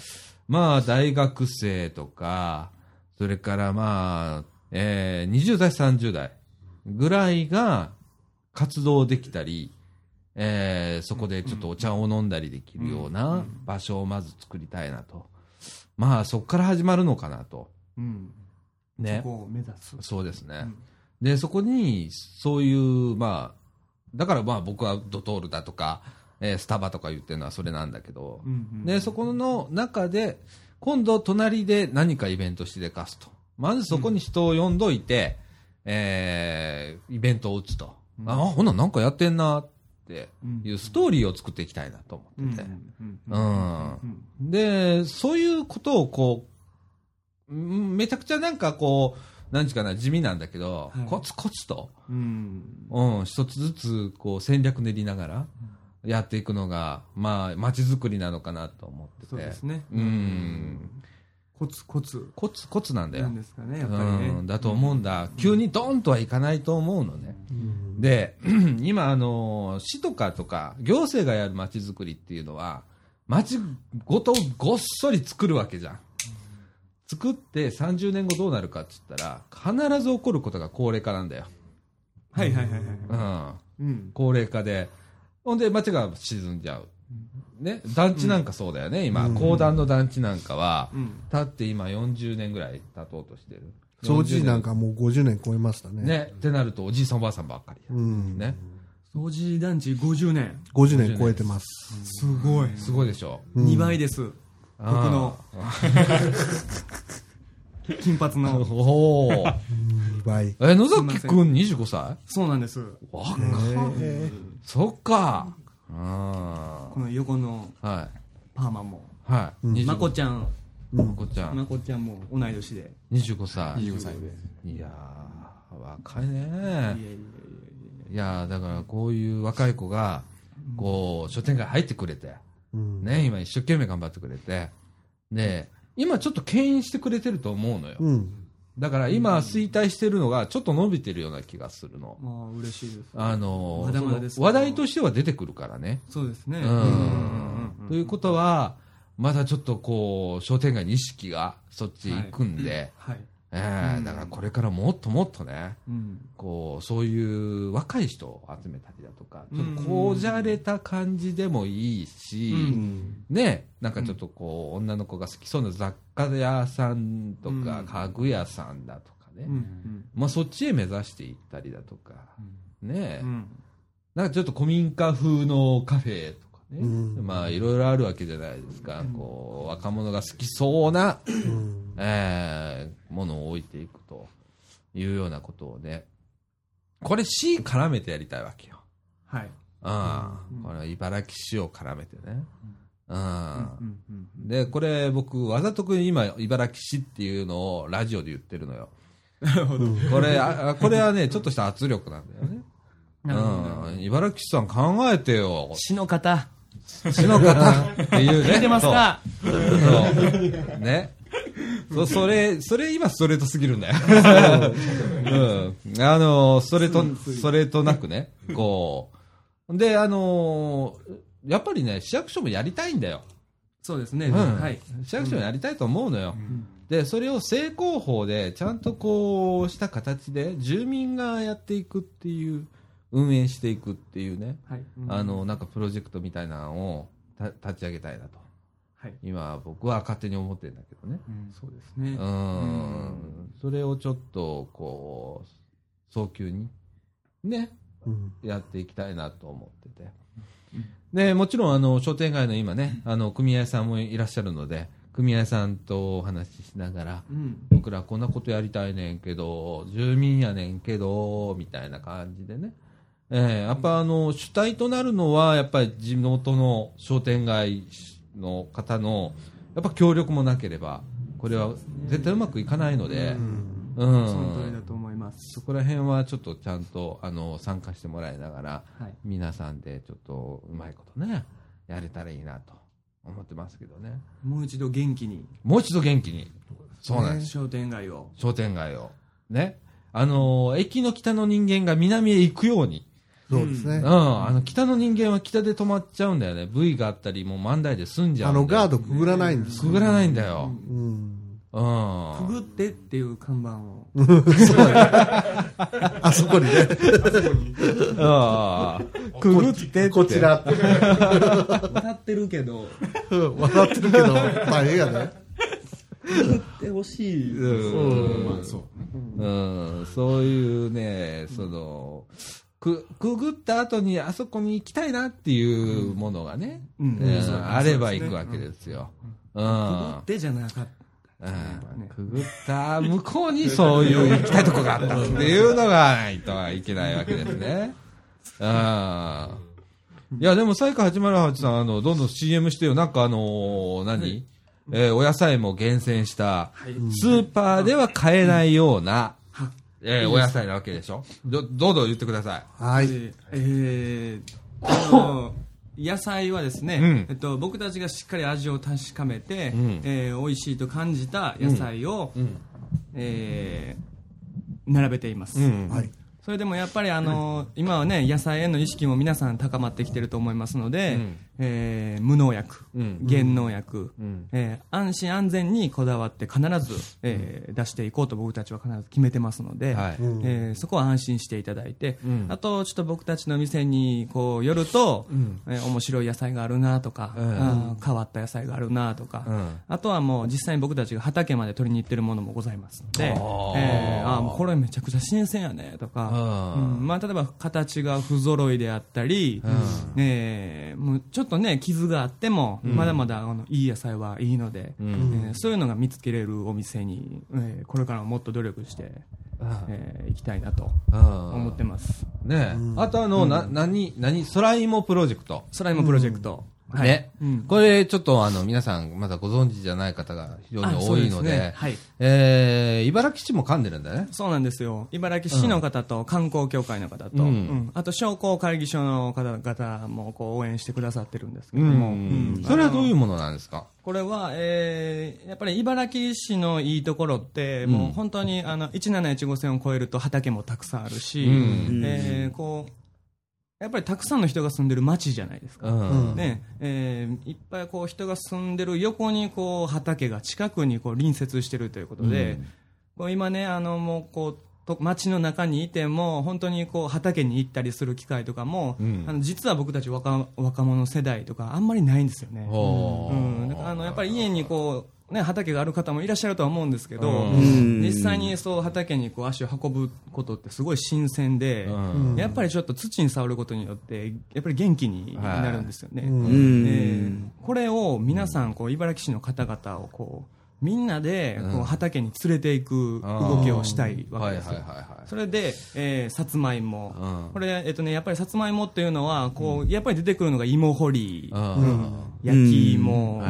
まあ、大学生とか、それからまあ、えー、20代、30代ぐらいが活動できたり、えー、そこでちょっとお茶を飲んだりできるような場所をまず作りたいなと。まあ、そこから始まるのかなと。うん。ねそ。こを目指す。そうですね。うんで、そこに、そういう、まあ、だからまあ僕はドトールだとか、えースタバとか言ってるのはそれなんだけど、うんうん。で、そこの中で、今度隣で何かイベントしてでかすと。まずそこに人を呼んどいて、えーイベントを打つと。あ、ほななんかやってんなっていうストーリーを作っていきたいなと思ってて。うん。で、そういうことをこう、うんめちゃくちゃなんかこう、なんちゅうかな、地味なんだけど、はい。コツコツと、うん。うん、一つずつこう戦略練りながらやっていくのが、まあ、街づくりなのかなと思ってて。そうですね。うん。コツコツコツコツなんだよなん。ですかね、やっぱりね。うん、だと思うんだ。急にドンとはいかないと思うのね。で、[clears throat] 今、あの、市とかとか、行政がやる街づくりっていうのは、街ごとごっそり作るわけじゃん。作って30年後どうなるかって言ったら、必ず起こることが高齢化なんだよ。はいはいはいはい。うん。うん。高齢化で。ほんで、街が沈んじゃう。ね？団地なんかそうだよね。今、公団の団地なんかは、うん。経って今40年ぐらい経とうとしてる。掃除なんかもう50年超えましたね。ね？ってなると、おじいさんおばあさんばっかりや。うん。ね？掃除団地50年。50年超えてます。すごい。すごいでしょ。2倍です。僕の。[laughs] [laughs] 金髪の。おお。2倍。え、野崎くん25歳？そうなんです。若っえそっか。あこの横のあ。はい。パーマも。はい。うん25まこちゃん、まこちゃん。まこちゃんも同い年で。25歳。25歳で。いやー、若いねいやだからこういう若い子が、こう、書店街入ってくれて、うんね、今一生懸命頑張ってくれて、で、今ちょっと牽引してくれてると思うのよ。うん。だから今衰退してるのがちょっと伸びてるような気がするの。まあ嬉しいです。あのーまだまだです話題としては出てくるからね。そうですね。うん。ということは、まだちょっとこう、商店街に意識がそっち行くんで、はい。ええだからこれからもっともっとね、うん。こう、そういう若い人を集めたりだとか、ちょっとこうじゃれた感じでもいいし、うん。ね、なんかちょっとこう、女の子が好きそうな雑貨屋さんとか、うん。家具屋さんだとかね、うん。まあそっちへ目指していったりだとか、ね、うん。なんかちょっと古民家風のカフェとかね、うん。まあいろいろあるわけじゃないですか、こう、若者が好きそうな、うんえーものを置いていくというようなことをね、これ C 絡めてやりたいわけよ。はい。ああ、これは茨城市を絡めてね。うんうんうんで、これ僕、わざとく今、茨城市っていうのをラジオで言ってるのよ。なるほど。これ、あこれはね、ちょっとした圧力なんだよね。なるほど。うん。茨城市さん考えてよ。死の方。市の方っていうね。[laughs] 聞いてますか？そうそう。ね。[laughs] そ、それ、それ今ストレートすぎるんだよ。うん。あの、ストレート、ストレートなくね、こう。で、あの、やっぱりね、市役所もやりたいんだよ。そうですね。うんはい。市役所もやりたいと思うのよ。で、それを正攻法で、ちゃんとこうした形で、住民がやっていくっていう、運営していくっていうね、はい。あの、なんかプロジェクトみたいなのをた立ち上げたいなと。はい。今、僕は勝手に思ってるんだけどね。そうですねう。ん。それをちょっと、こう、早急に、ね、うんやっていきたいなと思ってて。で、もちろん、あの、商店街の今ね、あの、組合さんもいらっしゃるので、組合さんとお話ししながら、うん。僕らこんなことやりたいねんけど、住民やねんけど、みたいな感じでね。ええやっぱあの、主体となるのは、やっぱり地元の商店街の方の、やっぱ協力もなければ、これは絶対うまくいかないので、うん。その通りだと思います。そこら辺はちょっとちゃんと、あの、参加してもらいながら、はい。皆さんでちょっとうまいことね、やれたらいいなと思ってますけどね。もう一度元気にもう一度元気に。そうなんです。商店街を。商店街を。ね。あのー駅の北の人間が南へ行くように、そうですね。うん、あの、北の人間は北で止まっちゃうんだよね。部位があったり、もう万代で済んじゃあの、うんだよガードくぐらないんですよ。くぐらないんだよ。うん。うん。くぐってっていう看板を。[laughs] あそこにね。ああ。[laughs] くぐってって。こちらって。歌ってるけど、うん笑ってるけど、大変やね。ってほしい。うん。まあそう。うん、そういうね、その、く、くぐった後にあそこに行きたいなっていうものがね、うんうんそうあれば行くわけですよ。うん。くぐってじゃなかった。うんくぐった向こうにそういう行きたいとこがあったっていうのがないとはいけないわけですね。うん。いや、でも、サイカ808さん、あの、どんどん CM してよ。なんかあのー何、えーお野菜も厳選した、スーパーでは買えないような、えーお野菜なわけでしょ？ど、どうぞ言ってください。はい。えーあの [coughs] 野菜はですね、うんえっと、僕たちがしっかり味を確かめて、うんえー美味しいと感じた野菜を、うん。えー並べています、うん。はい。それでもやっぱりあの今はね野菜への意識も皆さん高まってきてると思いますので、うんえー無農薬、うん。減農薬、うん。えー安心安全にこだわって必ず、えー出していこうと僕たちは必ず決めてますので、はい。うん。えーそこは安心していただいて、うん。あとちょっと僕たちの店にこう寄ると、うん。えー面白い野菜があるなとか、うん。変わった野菜があるなとか、うん。あとはもう実際に僕たちが畑まで取りに行ってるものもございますので、あー。えーあーもうこれめちゃくちゃ新鮮やねとか、うん。うん。まあ、例えば形が不揃いであったり、うん。えーもうちょっとね傷があっても、まだまだあのいい野菜はいいので、うん。えーそういうのが見つけれるお店に、えーこれからももっと努力して、えー行きたいなと思思ってます。ねあとあの、な、何、何、空芋プロジェクト。スライムプロジェクト。はい。ね。うん。これ、ちょっとあの、皆さん、まだご存知じゃない方が非常にあ多いので、ね。はい。えー、茨城市も噛んでるんだね。そうなんですよ。茨城市の方と観光協会の方と、うん。うん。あと商工会議所の方々もこう応援してくださってるんですけうども、それはどういうものなんですか？これは、えーやっぱり茨城市のいいところって、うん。もう本当にあの1715線を超えると畑もたくさんあるし、うん。えーこうやっぱりたくさんの人が住んでる町じゃないですか。うん。ねえーいっぱいこう人が住んでる横にこう畑が近くにこう隣接してるということで、こう今ねあのもうこうと町の中にいても本当にこう畑に行ったりする機会とかも、うんあの実は僕たち若若者世代とかあんまりないんですよね。うん、だからあのやっぱり家にこう、ね、畑がある方もいらっしゃるとは思うんですけど、うん。実際にそう畑にこう足を運ぶことってすごい新鮮で、うん。やっぱりちょっと土に触ることによってやっぱり元気になるんですよね。これを皆さんこう茨城市の方々をこうみんなでこう畑に連れていく動きをしたいわはいけですよ。それで、えーさつまいも、うん。これ、えっとね、やっぱりさつまいもっていうのはこう、やっぱり出てくるのが芋掘り、うん。焼き芋、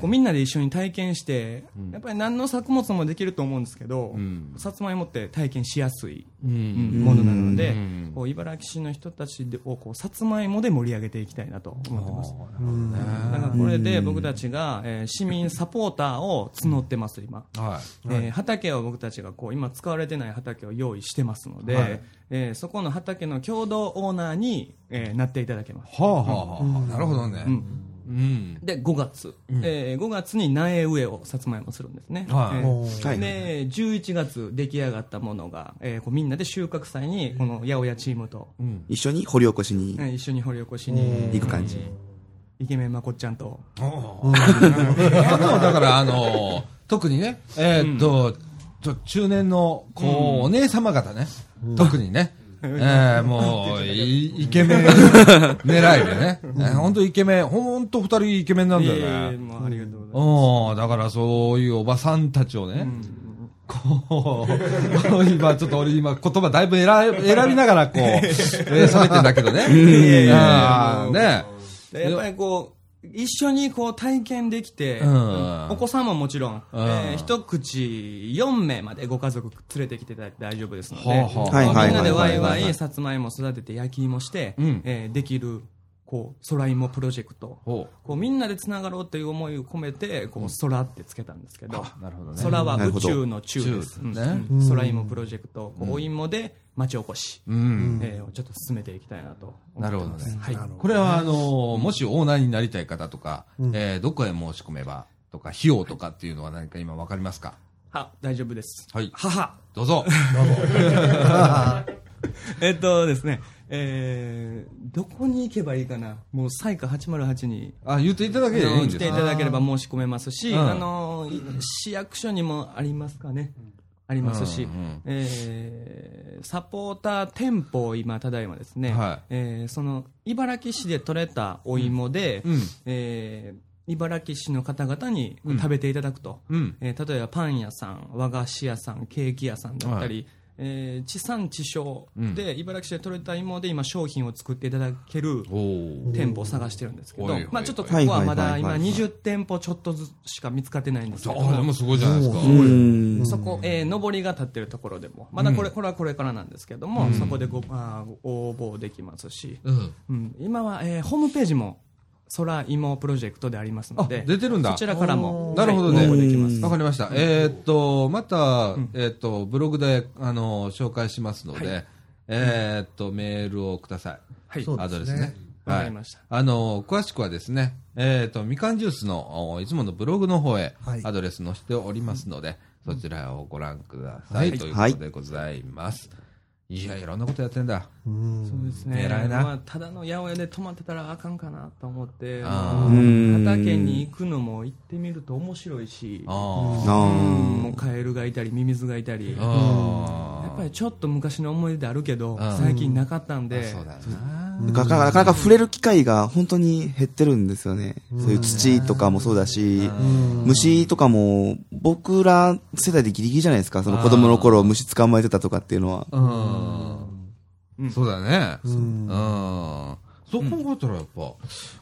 こうみんなで一緒に体験して、うんやっぱり何の作物もできると思うんですけど、うんさつまいもって体験しやすい。ものなので、うんこう茨城市の人たちをこうさつまいもで盛り上げていきたいなと思ってます。うんだからこれで僕たちが、えー市民サポーターを募ってます、今。はえー畑を僕たちがこう今使われてない畑を用意してますので、はいえーそこの畑の共同オーナーに、えーなっていただけます。い。はあはあはあ。なるほどねう。んうん。で5月、うん。えー5月に苗植えをさつまいもするんですね、はい。えーで11月出来上がったものが、えーこうみんなで収穫祭にこの八百屋チームと、うん。一緒に掘り起こしに。えー一緒に掘り起こしに行く感じ。イケメンまこっちゃんと。あの、だから、あの、特にね、えーっと、ちょ中年の、こう、お姉様方ね、特にね、えー、もう、いイケメン [laughs] 狙いでね、えー本当イケメン、本当二人イケメンなんだよえーね。もうありがとうございまうん、だからそういうおばさんたちをね、す、こう、今ちょっと俺今言葉だいぶ選選びながらこう、えー喋ってんだけどね。あーね。でやっぱりこう一緒にこう体験できて、うん。お子さんももちろん、うん。えー一口4名までご家族連れてきていただいて大丈夫ですので、はみんなでワイワイさつまいも育てて焼き芋して、うん。えーできるこう、空芋プロジェクト。ほこう、みんなでつながろうという思いを込めて、こう、空ってつけたんですけど、う。なるほどね。空は宇宙の宙です。宙ですねうんうん空芋プロジェクト、こうお芋で町おこし、うん。えーをちょっと進めていきたいなと思な。るほどね。はい。これは、あの、もしオーナーになりたい方とか、えーどこへ申し込めばとか、費用とかっていうのは何か今わかりますか？は、大丈夫です。はい。母。どうぞ。[laughs] [laughs] えっとですね、えー、どこに行けばいいかな？もう、サイカ808に。あ、言っていただけでいいんです。か来ていただければ申し込めますし、うん。あのい市役所にもありますかね、ありますし、うんうんえーサポーター店舗を今、ただいまですね、はい。えーその茨城市で採れたお芋で、うん。えー茨城市の方々にうん。食べていただくと、うん。えー例えばパン屋さん、和菓子屋さん、ケーキ屋さんだったり、はいえー地産地消で、うん。茨城市で採れた芋で今商品を作っていただける店舗を探してるんですけどまあちょっとここはまだ今はいはいはい。はい20店舗ちょっとずつしか見つかってないんですけど、あ、でもすごいじゃないですか。うん。そこ、えー上りが立ってるところでも、まだこれ、これはこれからなんですけども、そこでご、あー応募できますし、うん。うん、今は、えーホームページも、空芋プロジェクトでありますのあ、で、出てるんだ。そちらからも、なるほどね。わかりました。えーっと、また、えーっと、ブログで、あの、紹介しますので、えーっと、メールをください。はい。そうアドレスね。はいわかりました。あの、詳しくはですね、えーっと、みかんジュースの、おいつものブログの方へはい、アドレス載せておりますので、そちらをご覧ください。ということでございます。いや、いろんなことやってんだ。うん。そうですね。偉いな。まあ、ただの八百屋で泊まってたらあかんかなと思って、畑に行くのも行ってみると面白いし、あうん。もうカエルがいたり、ミミズがいたり、あ。やあっぱりちょっと昔の思い出であるけど、ん。最近なかったんで、そうだよな。なかなかなかなか触れる機会が本当に減ってるんですよね。そういう土とかもそうだし、虫とかも僕ら世代でギリギリじゃないですか。その子供の頃虫捕まえてたとかっていうのは。うん。そうだね。ううんん。そう考えたらやっぱ、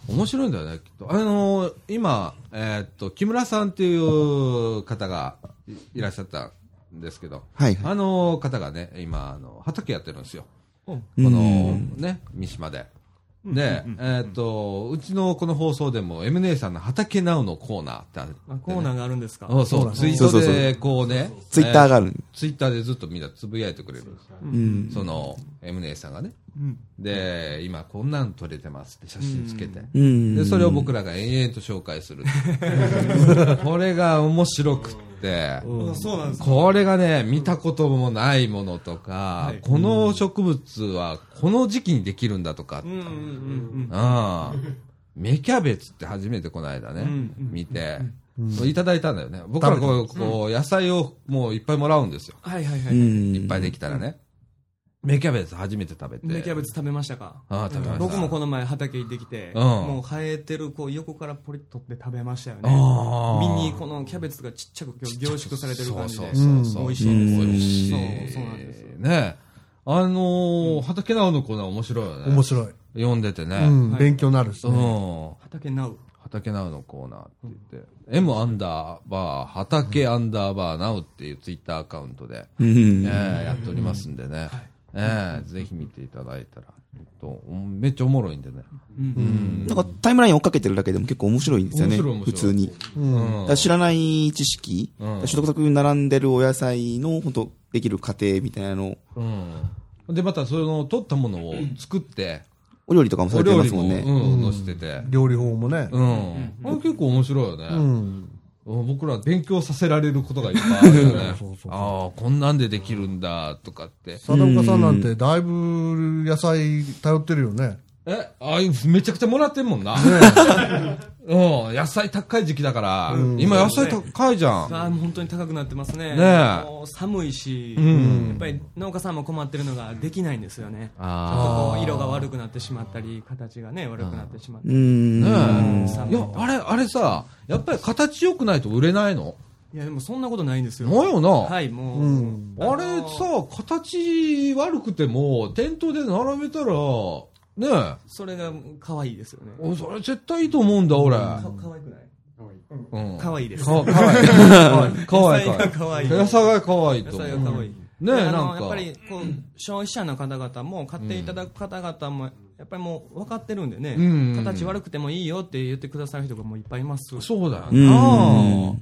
面白いんだよね、きっと。あのー今、えーっと、木村さんっていう方がいいらっしゃったんですけど、はいはい。あの方がね、今、あの、畑やってるんですよ。うんこのうんね、三島で。で、えーっと、うちのこの放送でも、M 姉さんの畑ナウのコーナーってあって、ね。あコーナーがあるんですか？そうそう、ツイートで、こうね、ツイッターがある。ツイッターでずっとみんなつぶやいてくれるんですよ。うん。その、M 姉さんがね。うんで、今こんなん撮れてますって写真つけて。うん。で、それを僕らが延々と紹介する。[laughs] これが面白くうなんですこれがね、見たこともないものとか、い。この植物はこの時期にできるんだとか、うん芽キャベツって初めてこの間ね、うん見て、いただいたんだよね。僕らこう、こう野菜をもういっぱいもらうんですよ。はいはいはい。うん。いっぱいできたらね。芽キャベツ初めて食べて。芽キャベツ食べましたか？ああ、食べました。僕もこの前畑行ってきて、うんもう生えてるこう横からポリッとって食べましたよね。ああ身にこのキャベツがちっちゃく凝縮されてる感じで。そうそうそうそう。美味しいんですよ美味しい。そうそうなんですよねあのー、畑直のコーナー面白いよね。面白い。読んでてね。うん、はい勉強になるしうね。ん。畑ナウ。畑ナウのコーナーって言って、M アンダーバー、畑アンダーバーナウっていうツイッターアカウントで、うん。ええやっておりますんでね。ええぜひ見ていただいたら、えっとめっちゃおもろいんでね。うん。なんかタイムライン追っかけてるだけでも結構面白いんですよね。面白い面白い普通に。うんだから知らない知識、うん所得に並んでるお野菜の本当できる過程みたいなのを、うん。で、またその取ったものを作って、お料理とかもされてますもんね。うん、載せてて。料理法もね。うん。あれ結構面白いよね。うん。僕ら勉強させられることがいっぱいあるよね。[laughs] ああ、こんなんでできるんだ、とかって。貞岡さんなんてだいぶ野菜頼ってるよね。え、あめちゃくちゃもらってんもんな。うん、野菜高い時期だから、今野菜高いじゃん。あーもう本当に高くなってますね。ねえもう寒いし、んやっぱり農家さんも困ってるのができないんですよね。ちょっとあこう色が悪くなってしまったり、形がね、悪くなってしまったり。うん。ね寒いえ。いや、あれ、あれさ、やっぱり形良くないと売れないの？いや、でもそんなことないんですよ。ないよな。はい、もう。うん。あれさ、形悪くても、店頭で並べたら、ねえ。それが可愛いですよね。おそれ絶対いいと思うんだ、俺。か可愛くない？うん。可愛いです。か [laughs] わいい。かわいい。かわいい。野菜が可愛い野菜が可愛いと思う。野菜が可愛い。ねであなんかのやっぱりこう消費者の方々も買っていただく方々もやっぱりもう分かってるんでね、うん形悪くてもいいよって言ってくださる人がもういっぱいいますそうだようんな。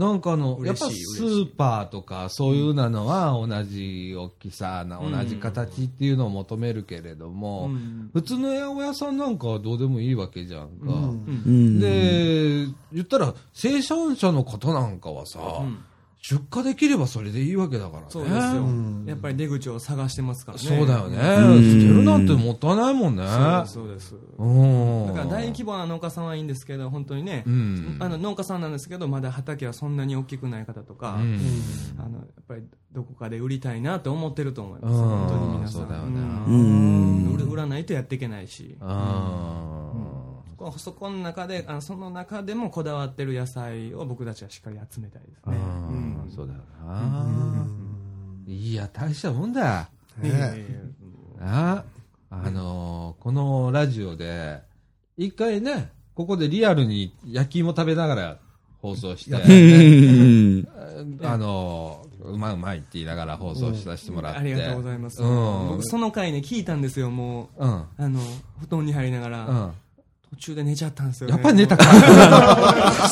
なんかあの、やっぱスーパーとかそういうなのは同じ大きさな、うん。同じ形っていうのを求めるけれども、うん。普通の八百屋さんなんかはどうでもいいわけじゃんか。うん。で、言ったら生産者の方なんかはさ、うん出荷できればそれでいいわけだからね。そうですよ、やっぱり出口を探してますからね。そうだよね。うん。捨てるなんてもったいないもんね。そうですそうです。うん。だから大規模な農家さんはいいんですけど本当にね、うん。あの農家さんなんですけどまだ畑はそんなに大きくない方とか、うん。あのやっぱりどこかで売りたいなと思ってると思います、うん。本当に皆さん。そうだよね。うん。売らないとやっていけないし。あこうそこの中であのその中でもこだわってる野菜を僕たちはしっかり集めたいですーね、うんそうだよな。いや、大したもんだ。うんいやいやいやああのーこのラジオで、一回ね、ここでリアルに焼き芋食べながら放送して、[laughs] うん。あのーうまいうまいって言いながら放送させてもらって。ありがとうございます、うん。僕その回ね聞いたんですよもううん。あの布団に入りながら、うん。途中で寝ちゃったんですよ、ね、やっぱり寝たか。[laughs]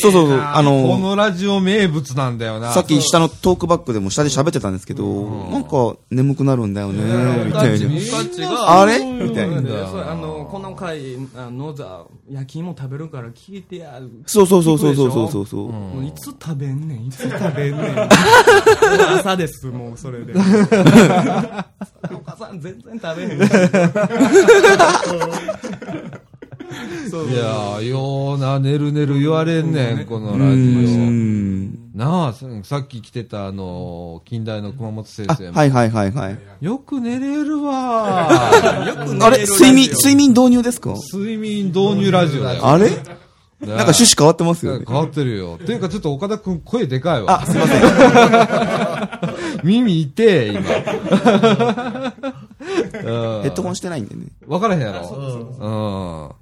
そうそうそう。あの、このラジオ名物なんだよな。さっき下のトークバックでも下で喋ってたんですけど、うん、なんか眠くなるんだよね、みたいな。あれ？みたいな。あの、この回、野田、焼き芋食べるから聞いてやる。そうそうそうそうそうそうそう。うん、いつ食べんねん、いつ食べんねん。[laughs] 朝です、もうそれで。[laughs] お母さん全然食べへん。[laughs] そういやー、ような、寝る寝る言われんねん、このうラジん。オ。なあ、ささっき来てた、あのー、近代の熊本先あ、生も。はいはいはいはい。よく寝れるわ [laughs] あれ睡眠、睡眠導入ですか？睡眠導入ラジオだよ。あれ？ねなんか趣旨変わってますよね。変わってるよ。っていうか、ちょっと岡田くん声でかいわ。あ、すいません。耳痛え、今。ヘ [laughs] ヘッドホンしてないんでね。わからへんやろ。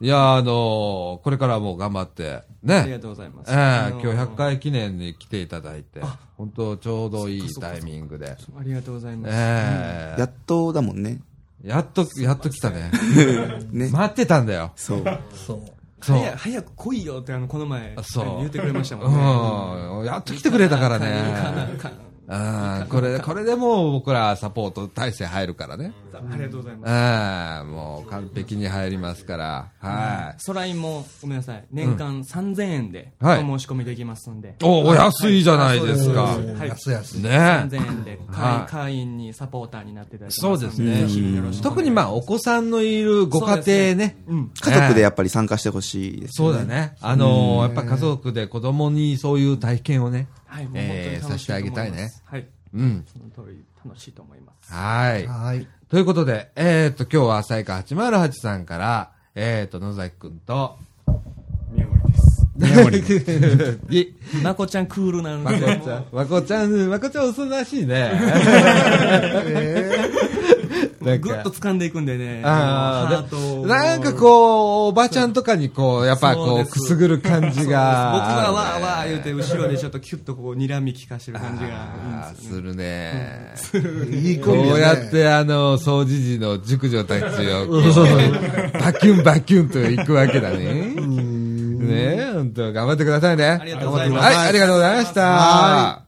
うん。いや、あのーこれからも頑張って、ね。ありがとうございますええあのー今日100回記念に来ていただいて、本当ちょうどいいタイミングで。ありがとうございます、ええやっとだもんね。やっと、やっと来たね。[laughs] ね。待ってたんだよ。そう。そう。そう。早早く来いよってあのこの前そう言ってくれましたもんねうん。やっと来てくれたからね。[laughs] あ。これ、これでもう僕らサポート体制入るからね。ありがとうございますうん。もう完璧に入りますから。はソラインもごめんなさい年間3000円でおはい申し込みできますんで、い。お、お安いじゃないですか。はい安い安い。ね3000円ではい会会員にサポーターになっていただいてそうですね特にまあ、お子さんのいるご家庭ね。うん家族でやっぱり参加してほしいですそうだね。あのーやっぱ家族で子供にそういう体験をね。はいもうえー本当に楽しいと思いますさせてあげたいねはいうん。その通り楽しいと思いますはい。はい。ということで、えっ、と、今日は浅井か808さんから、えっ、と、野崎くんと、宮森です。宮森 [laughs] いまこちゃんクールなんまこでちゃん、まこちゃん、まこちゃんおとなしいね。なんぐっと掴んでいくんでねあハートをーなんかこう、おばちゃんとかにこう、やっぱこう、くすぐる感じが。[laughs] 僕がわーわー言うて後ろでちょっとキュッとこう睨み利かしてる感じがするね。いいこうやって、あの、掃除時の熟女たちを、バキュンバキュンと行くわけだね。ねえ、本当頑張ってくださいね。ありがとうございますはい、ありがとうございました。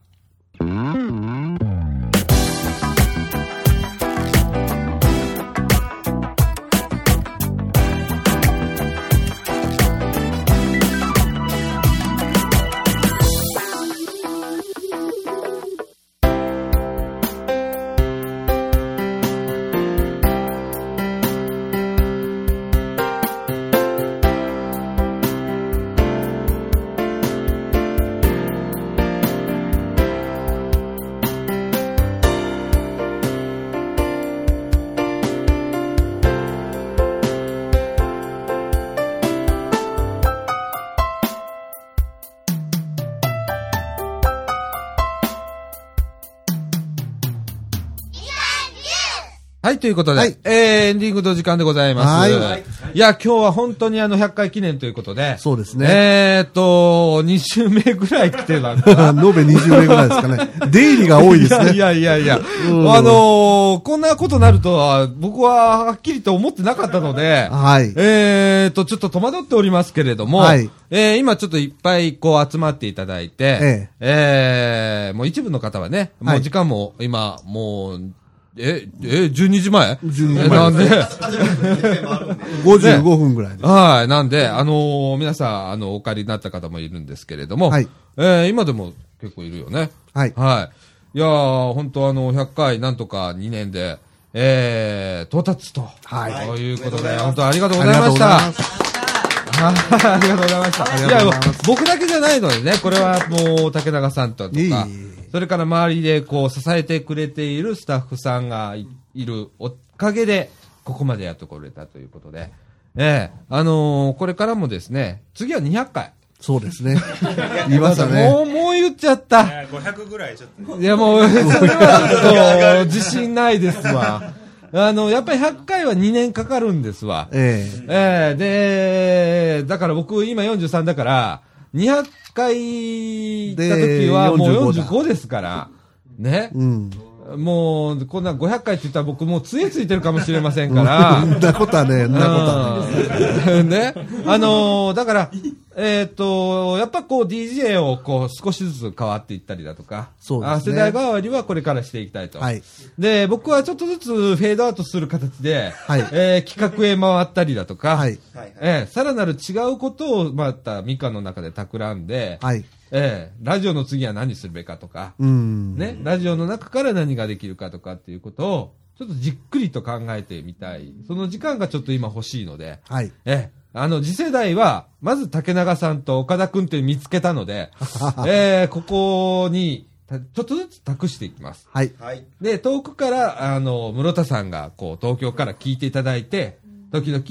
ということで、はいえー、エンディングの時間でございます。はいいや、今日は本当にあの、100回記念ということで、そうですね。えーっと、2週目ぐらい来てたんだ [laughs] 延べ20名ぐらいですかね。出入りが多いですね。いやいやいやあのーこんなことなるとは、僕ははっきりと思ってなかったので、はい。えーと、ちょっと戸惑っておりますけれども、はいえー今ちょっといっぱいこう集まっていただいて、ええーもう一部の方はね、もはいう時間も今、もう、え、え、12時前？12時前えなんで、55分ぐらいで。はい。なんで、あのー皆さん、あの、お借りになった方もいるんですけれども、はいえー今でも結構いるよね。はい。はい。いやー、本当あの、100回なんとか2年で、えー、到達と。はいということで、本当ありがとうごありざいました。ありがとうございました。りいや僕だけじゃないのでね、これはもう、竹永さんととかそれから周りでこう、支えてくれているスタッフさんがいいるおかげで、ここまでやってこれたということで、ええあのーこれからもですね、次は200回。そうですね。[laughs] 言いましたもね。う、もう言っちゃった。いや500ぐらいちょっと。いやもう、それはちょっと、自信ないですわ。あの、やっぱり100回は2年かかるんですわ。ええええで、だから僕今43だから、200回行った時はでもう45だ45ですから、ね。うん。もう、こんな500回って言ったら僕もう杖ついてるかもしれませんから [laughs] そ、んなことはね、なことはね。うんね。あのーだから、えっ、と、やっぱこう DJ をこう少しずつ変わっていったりだとか、そうですねあ世代変わりはこれからしていきたいと。はい。で、僕はちょっとずつフェードアウトする形で、はいえー企画へ回ったりだとか、はい。えーさらなる違うことをまたミカの中で企んで、はい。えーラジオの次は何するべかとか、うん。ね、ラジオの中から何ができるかとかっていうことを、ちょっとじっくりと考えてみたい。その時間がちょっと今欲しいので、はい。ええ、あの、次世代は、まず竹永さんと岡田くんって見つけたので、[laughs] ええ、ここに、たちょっとずつ託していきます。はい。で、遠くから、あの、室田さんが、こう、東京から聞いていただいて、[laughs] 時々、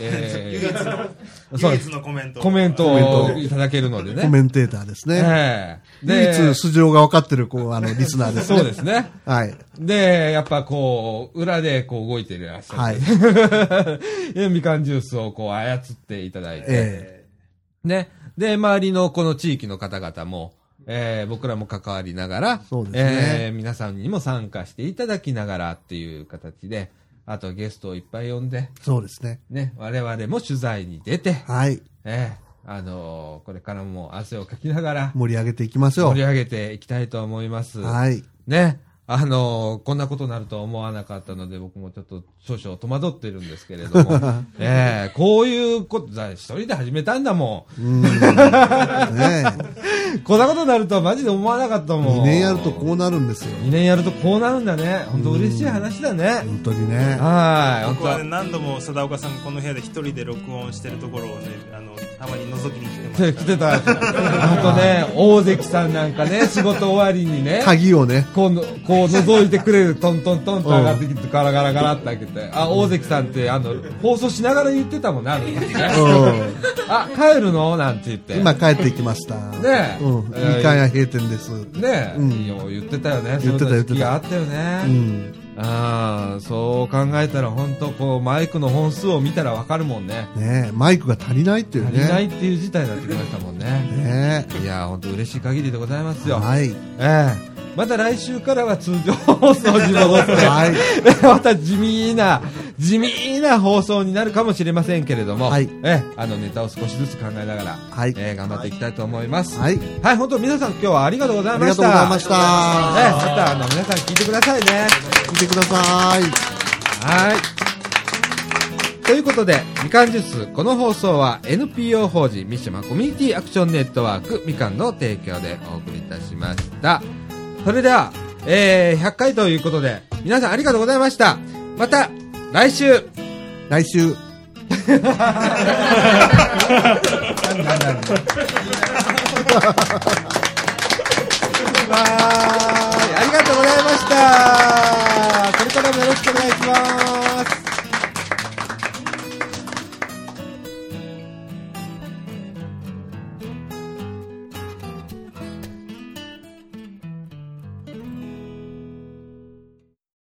え唯一の、ー、唯。一のコメント。コメントをいただけるのでね。コメンテーターですね。ええ唯一素性が分かってる、こう、あの、リスナーですね。[laughs] そうですね。はい。で、やっぱこう、裏でこう動いてらっしゃる。はい。[laughs] みかんジュースをこう操っていただいて。えね。で、周りのこの地域の方々も、えー僕らも関わりながら、そうですねえー皆さんにも参加していただきながらっていう形で、あとゲストをいっぱい呼んで、そうですね。ね、我々も取材に出て、はい。えーあのーこれからも汗をかきながら、盛り上げていきましょう。盛り上げていきたいと思います。はい。ね。あのーこんなことになるとは思わなかったので、僕もちょっと少々戸惑ってるんですけれども、[laughs] ええこういうこと、だ一人で始めたんだもうん。ねん。[laughs] こんなことになるとはマジで思わなかったえ。もん。2年やるとこうなるんですよ。2年やるとこうなるんだね。本当嬉しい話だね。本当にね。はい。僕はね、本何度も貞岡さんがこの部屋で一人で録音してるところをね、あの、たまに覗きに来てま当した。[laughs] 来てた。本当ね、大関さんなんかね、仕事終わりにね、鍵をね。こうの、こう覗いてくれる、トントントンと上がってきて、ガラガラガラって開けて、あ、大関さんって、あの、放送しながら言ってたもんね、あの時ね。うあ、帰るの？なんて言って。ん。今帰ってきました。ねえうん。えー2階は閉店です。ねえ、うんいいよ言ってたよね。言ってたそんな時期があったようね。ん。ああ、そう考えたら本当こう、マイクの本数を見たらわかるもんね。ねえ、マイクが足りないっていうね。足りないっていう事態になってきましたもんね。ねいや、本当嬉しい限りでございますえ。よ。はい。ええまた来週からは通常放送に戻って、はい。[laughs] また地味な、地味な放送になるかもしれませんけれども、はいええあのネタを少しずつ考えながら、はいええ頑張っていきたいと思います。はい。はい、本当皆さん今日はありがとうございありがとました。うございました。ええまたあの皆さん聞いてくださいね。見てください。はい。ということで、みかんジュース、この放送は NPO 法人三島コミュニティアクションネットワークみかんの提供でお送りいたしました。それでは、えー、100回ということで、皆さんありがとうございました。また、来週。来週。なんなんなんいありがとうございました。これからもよろしく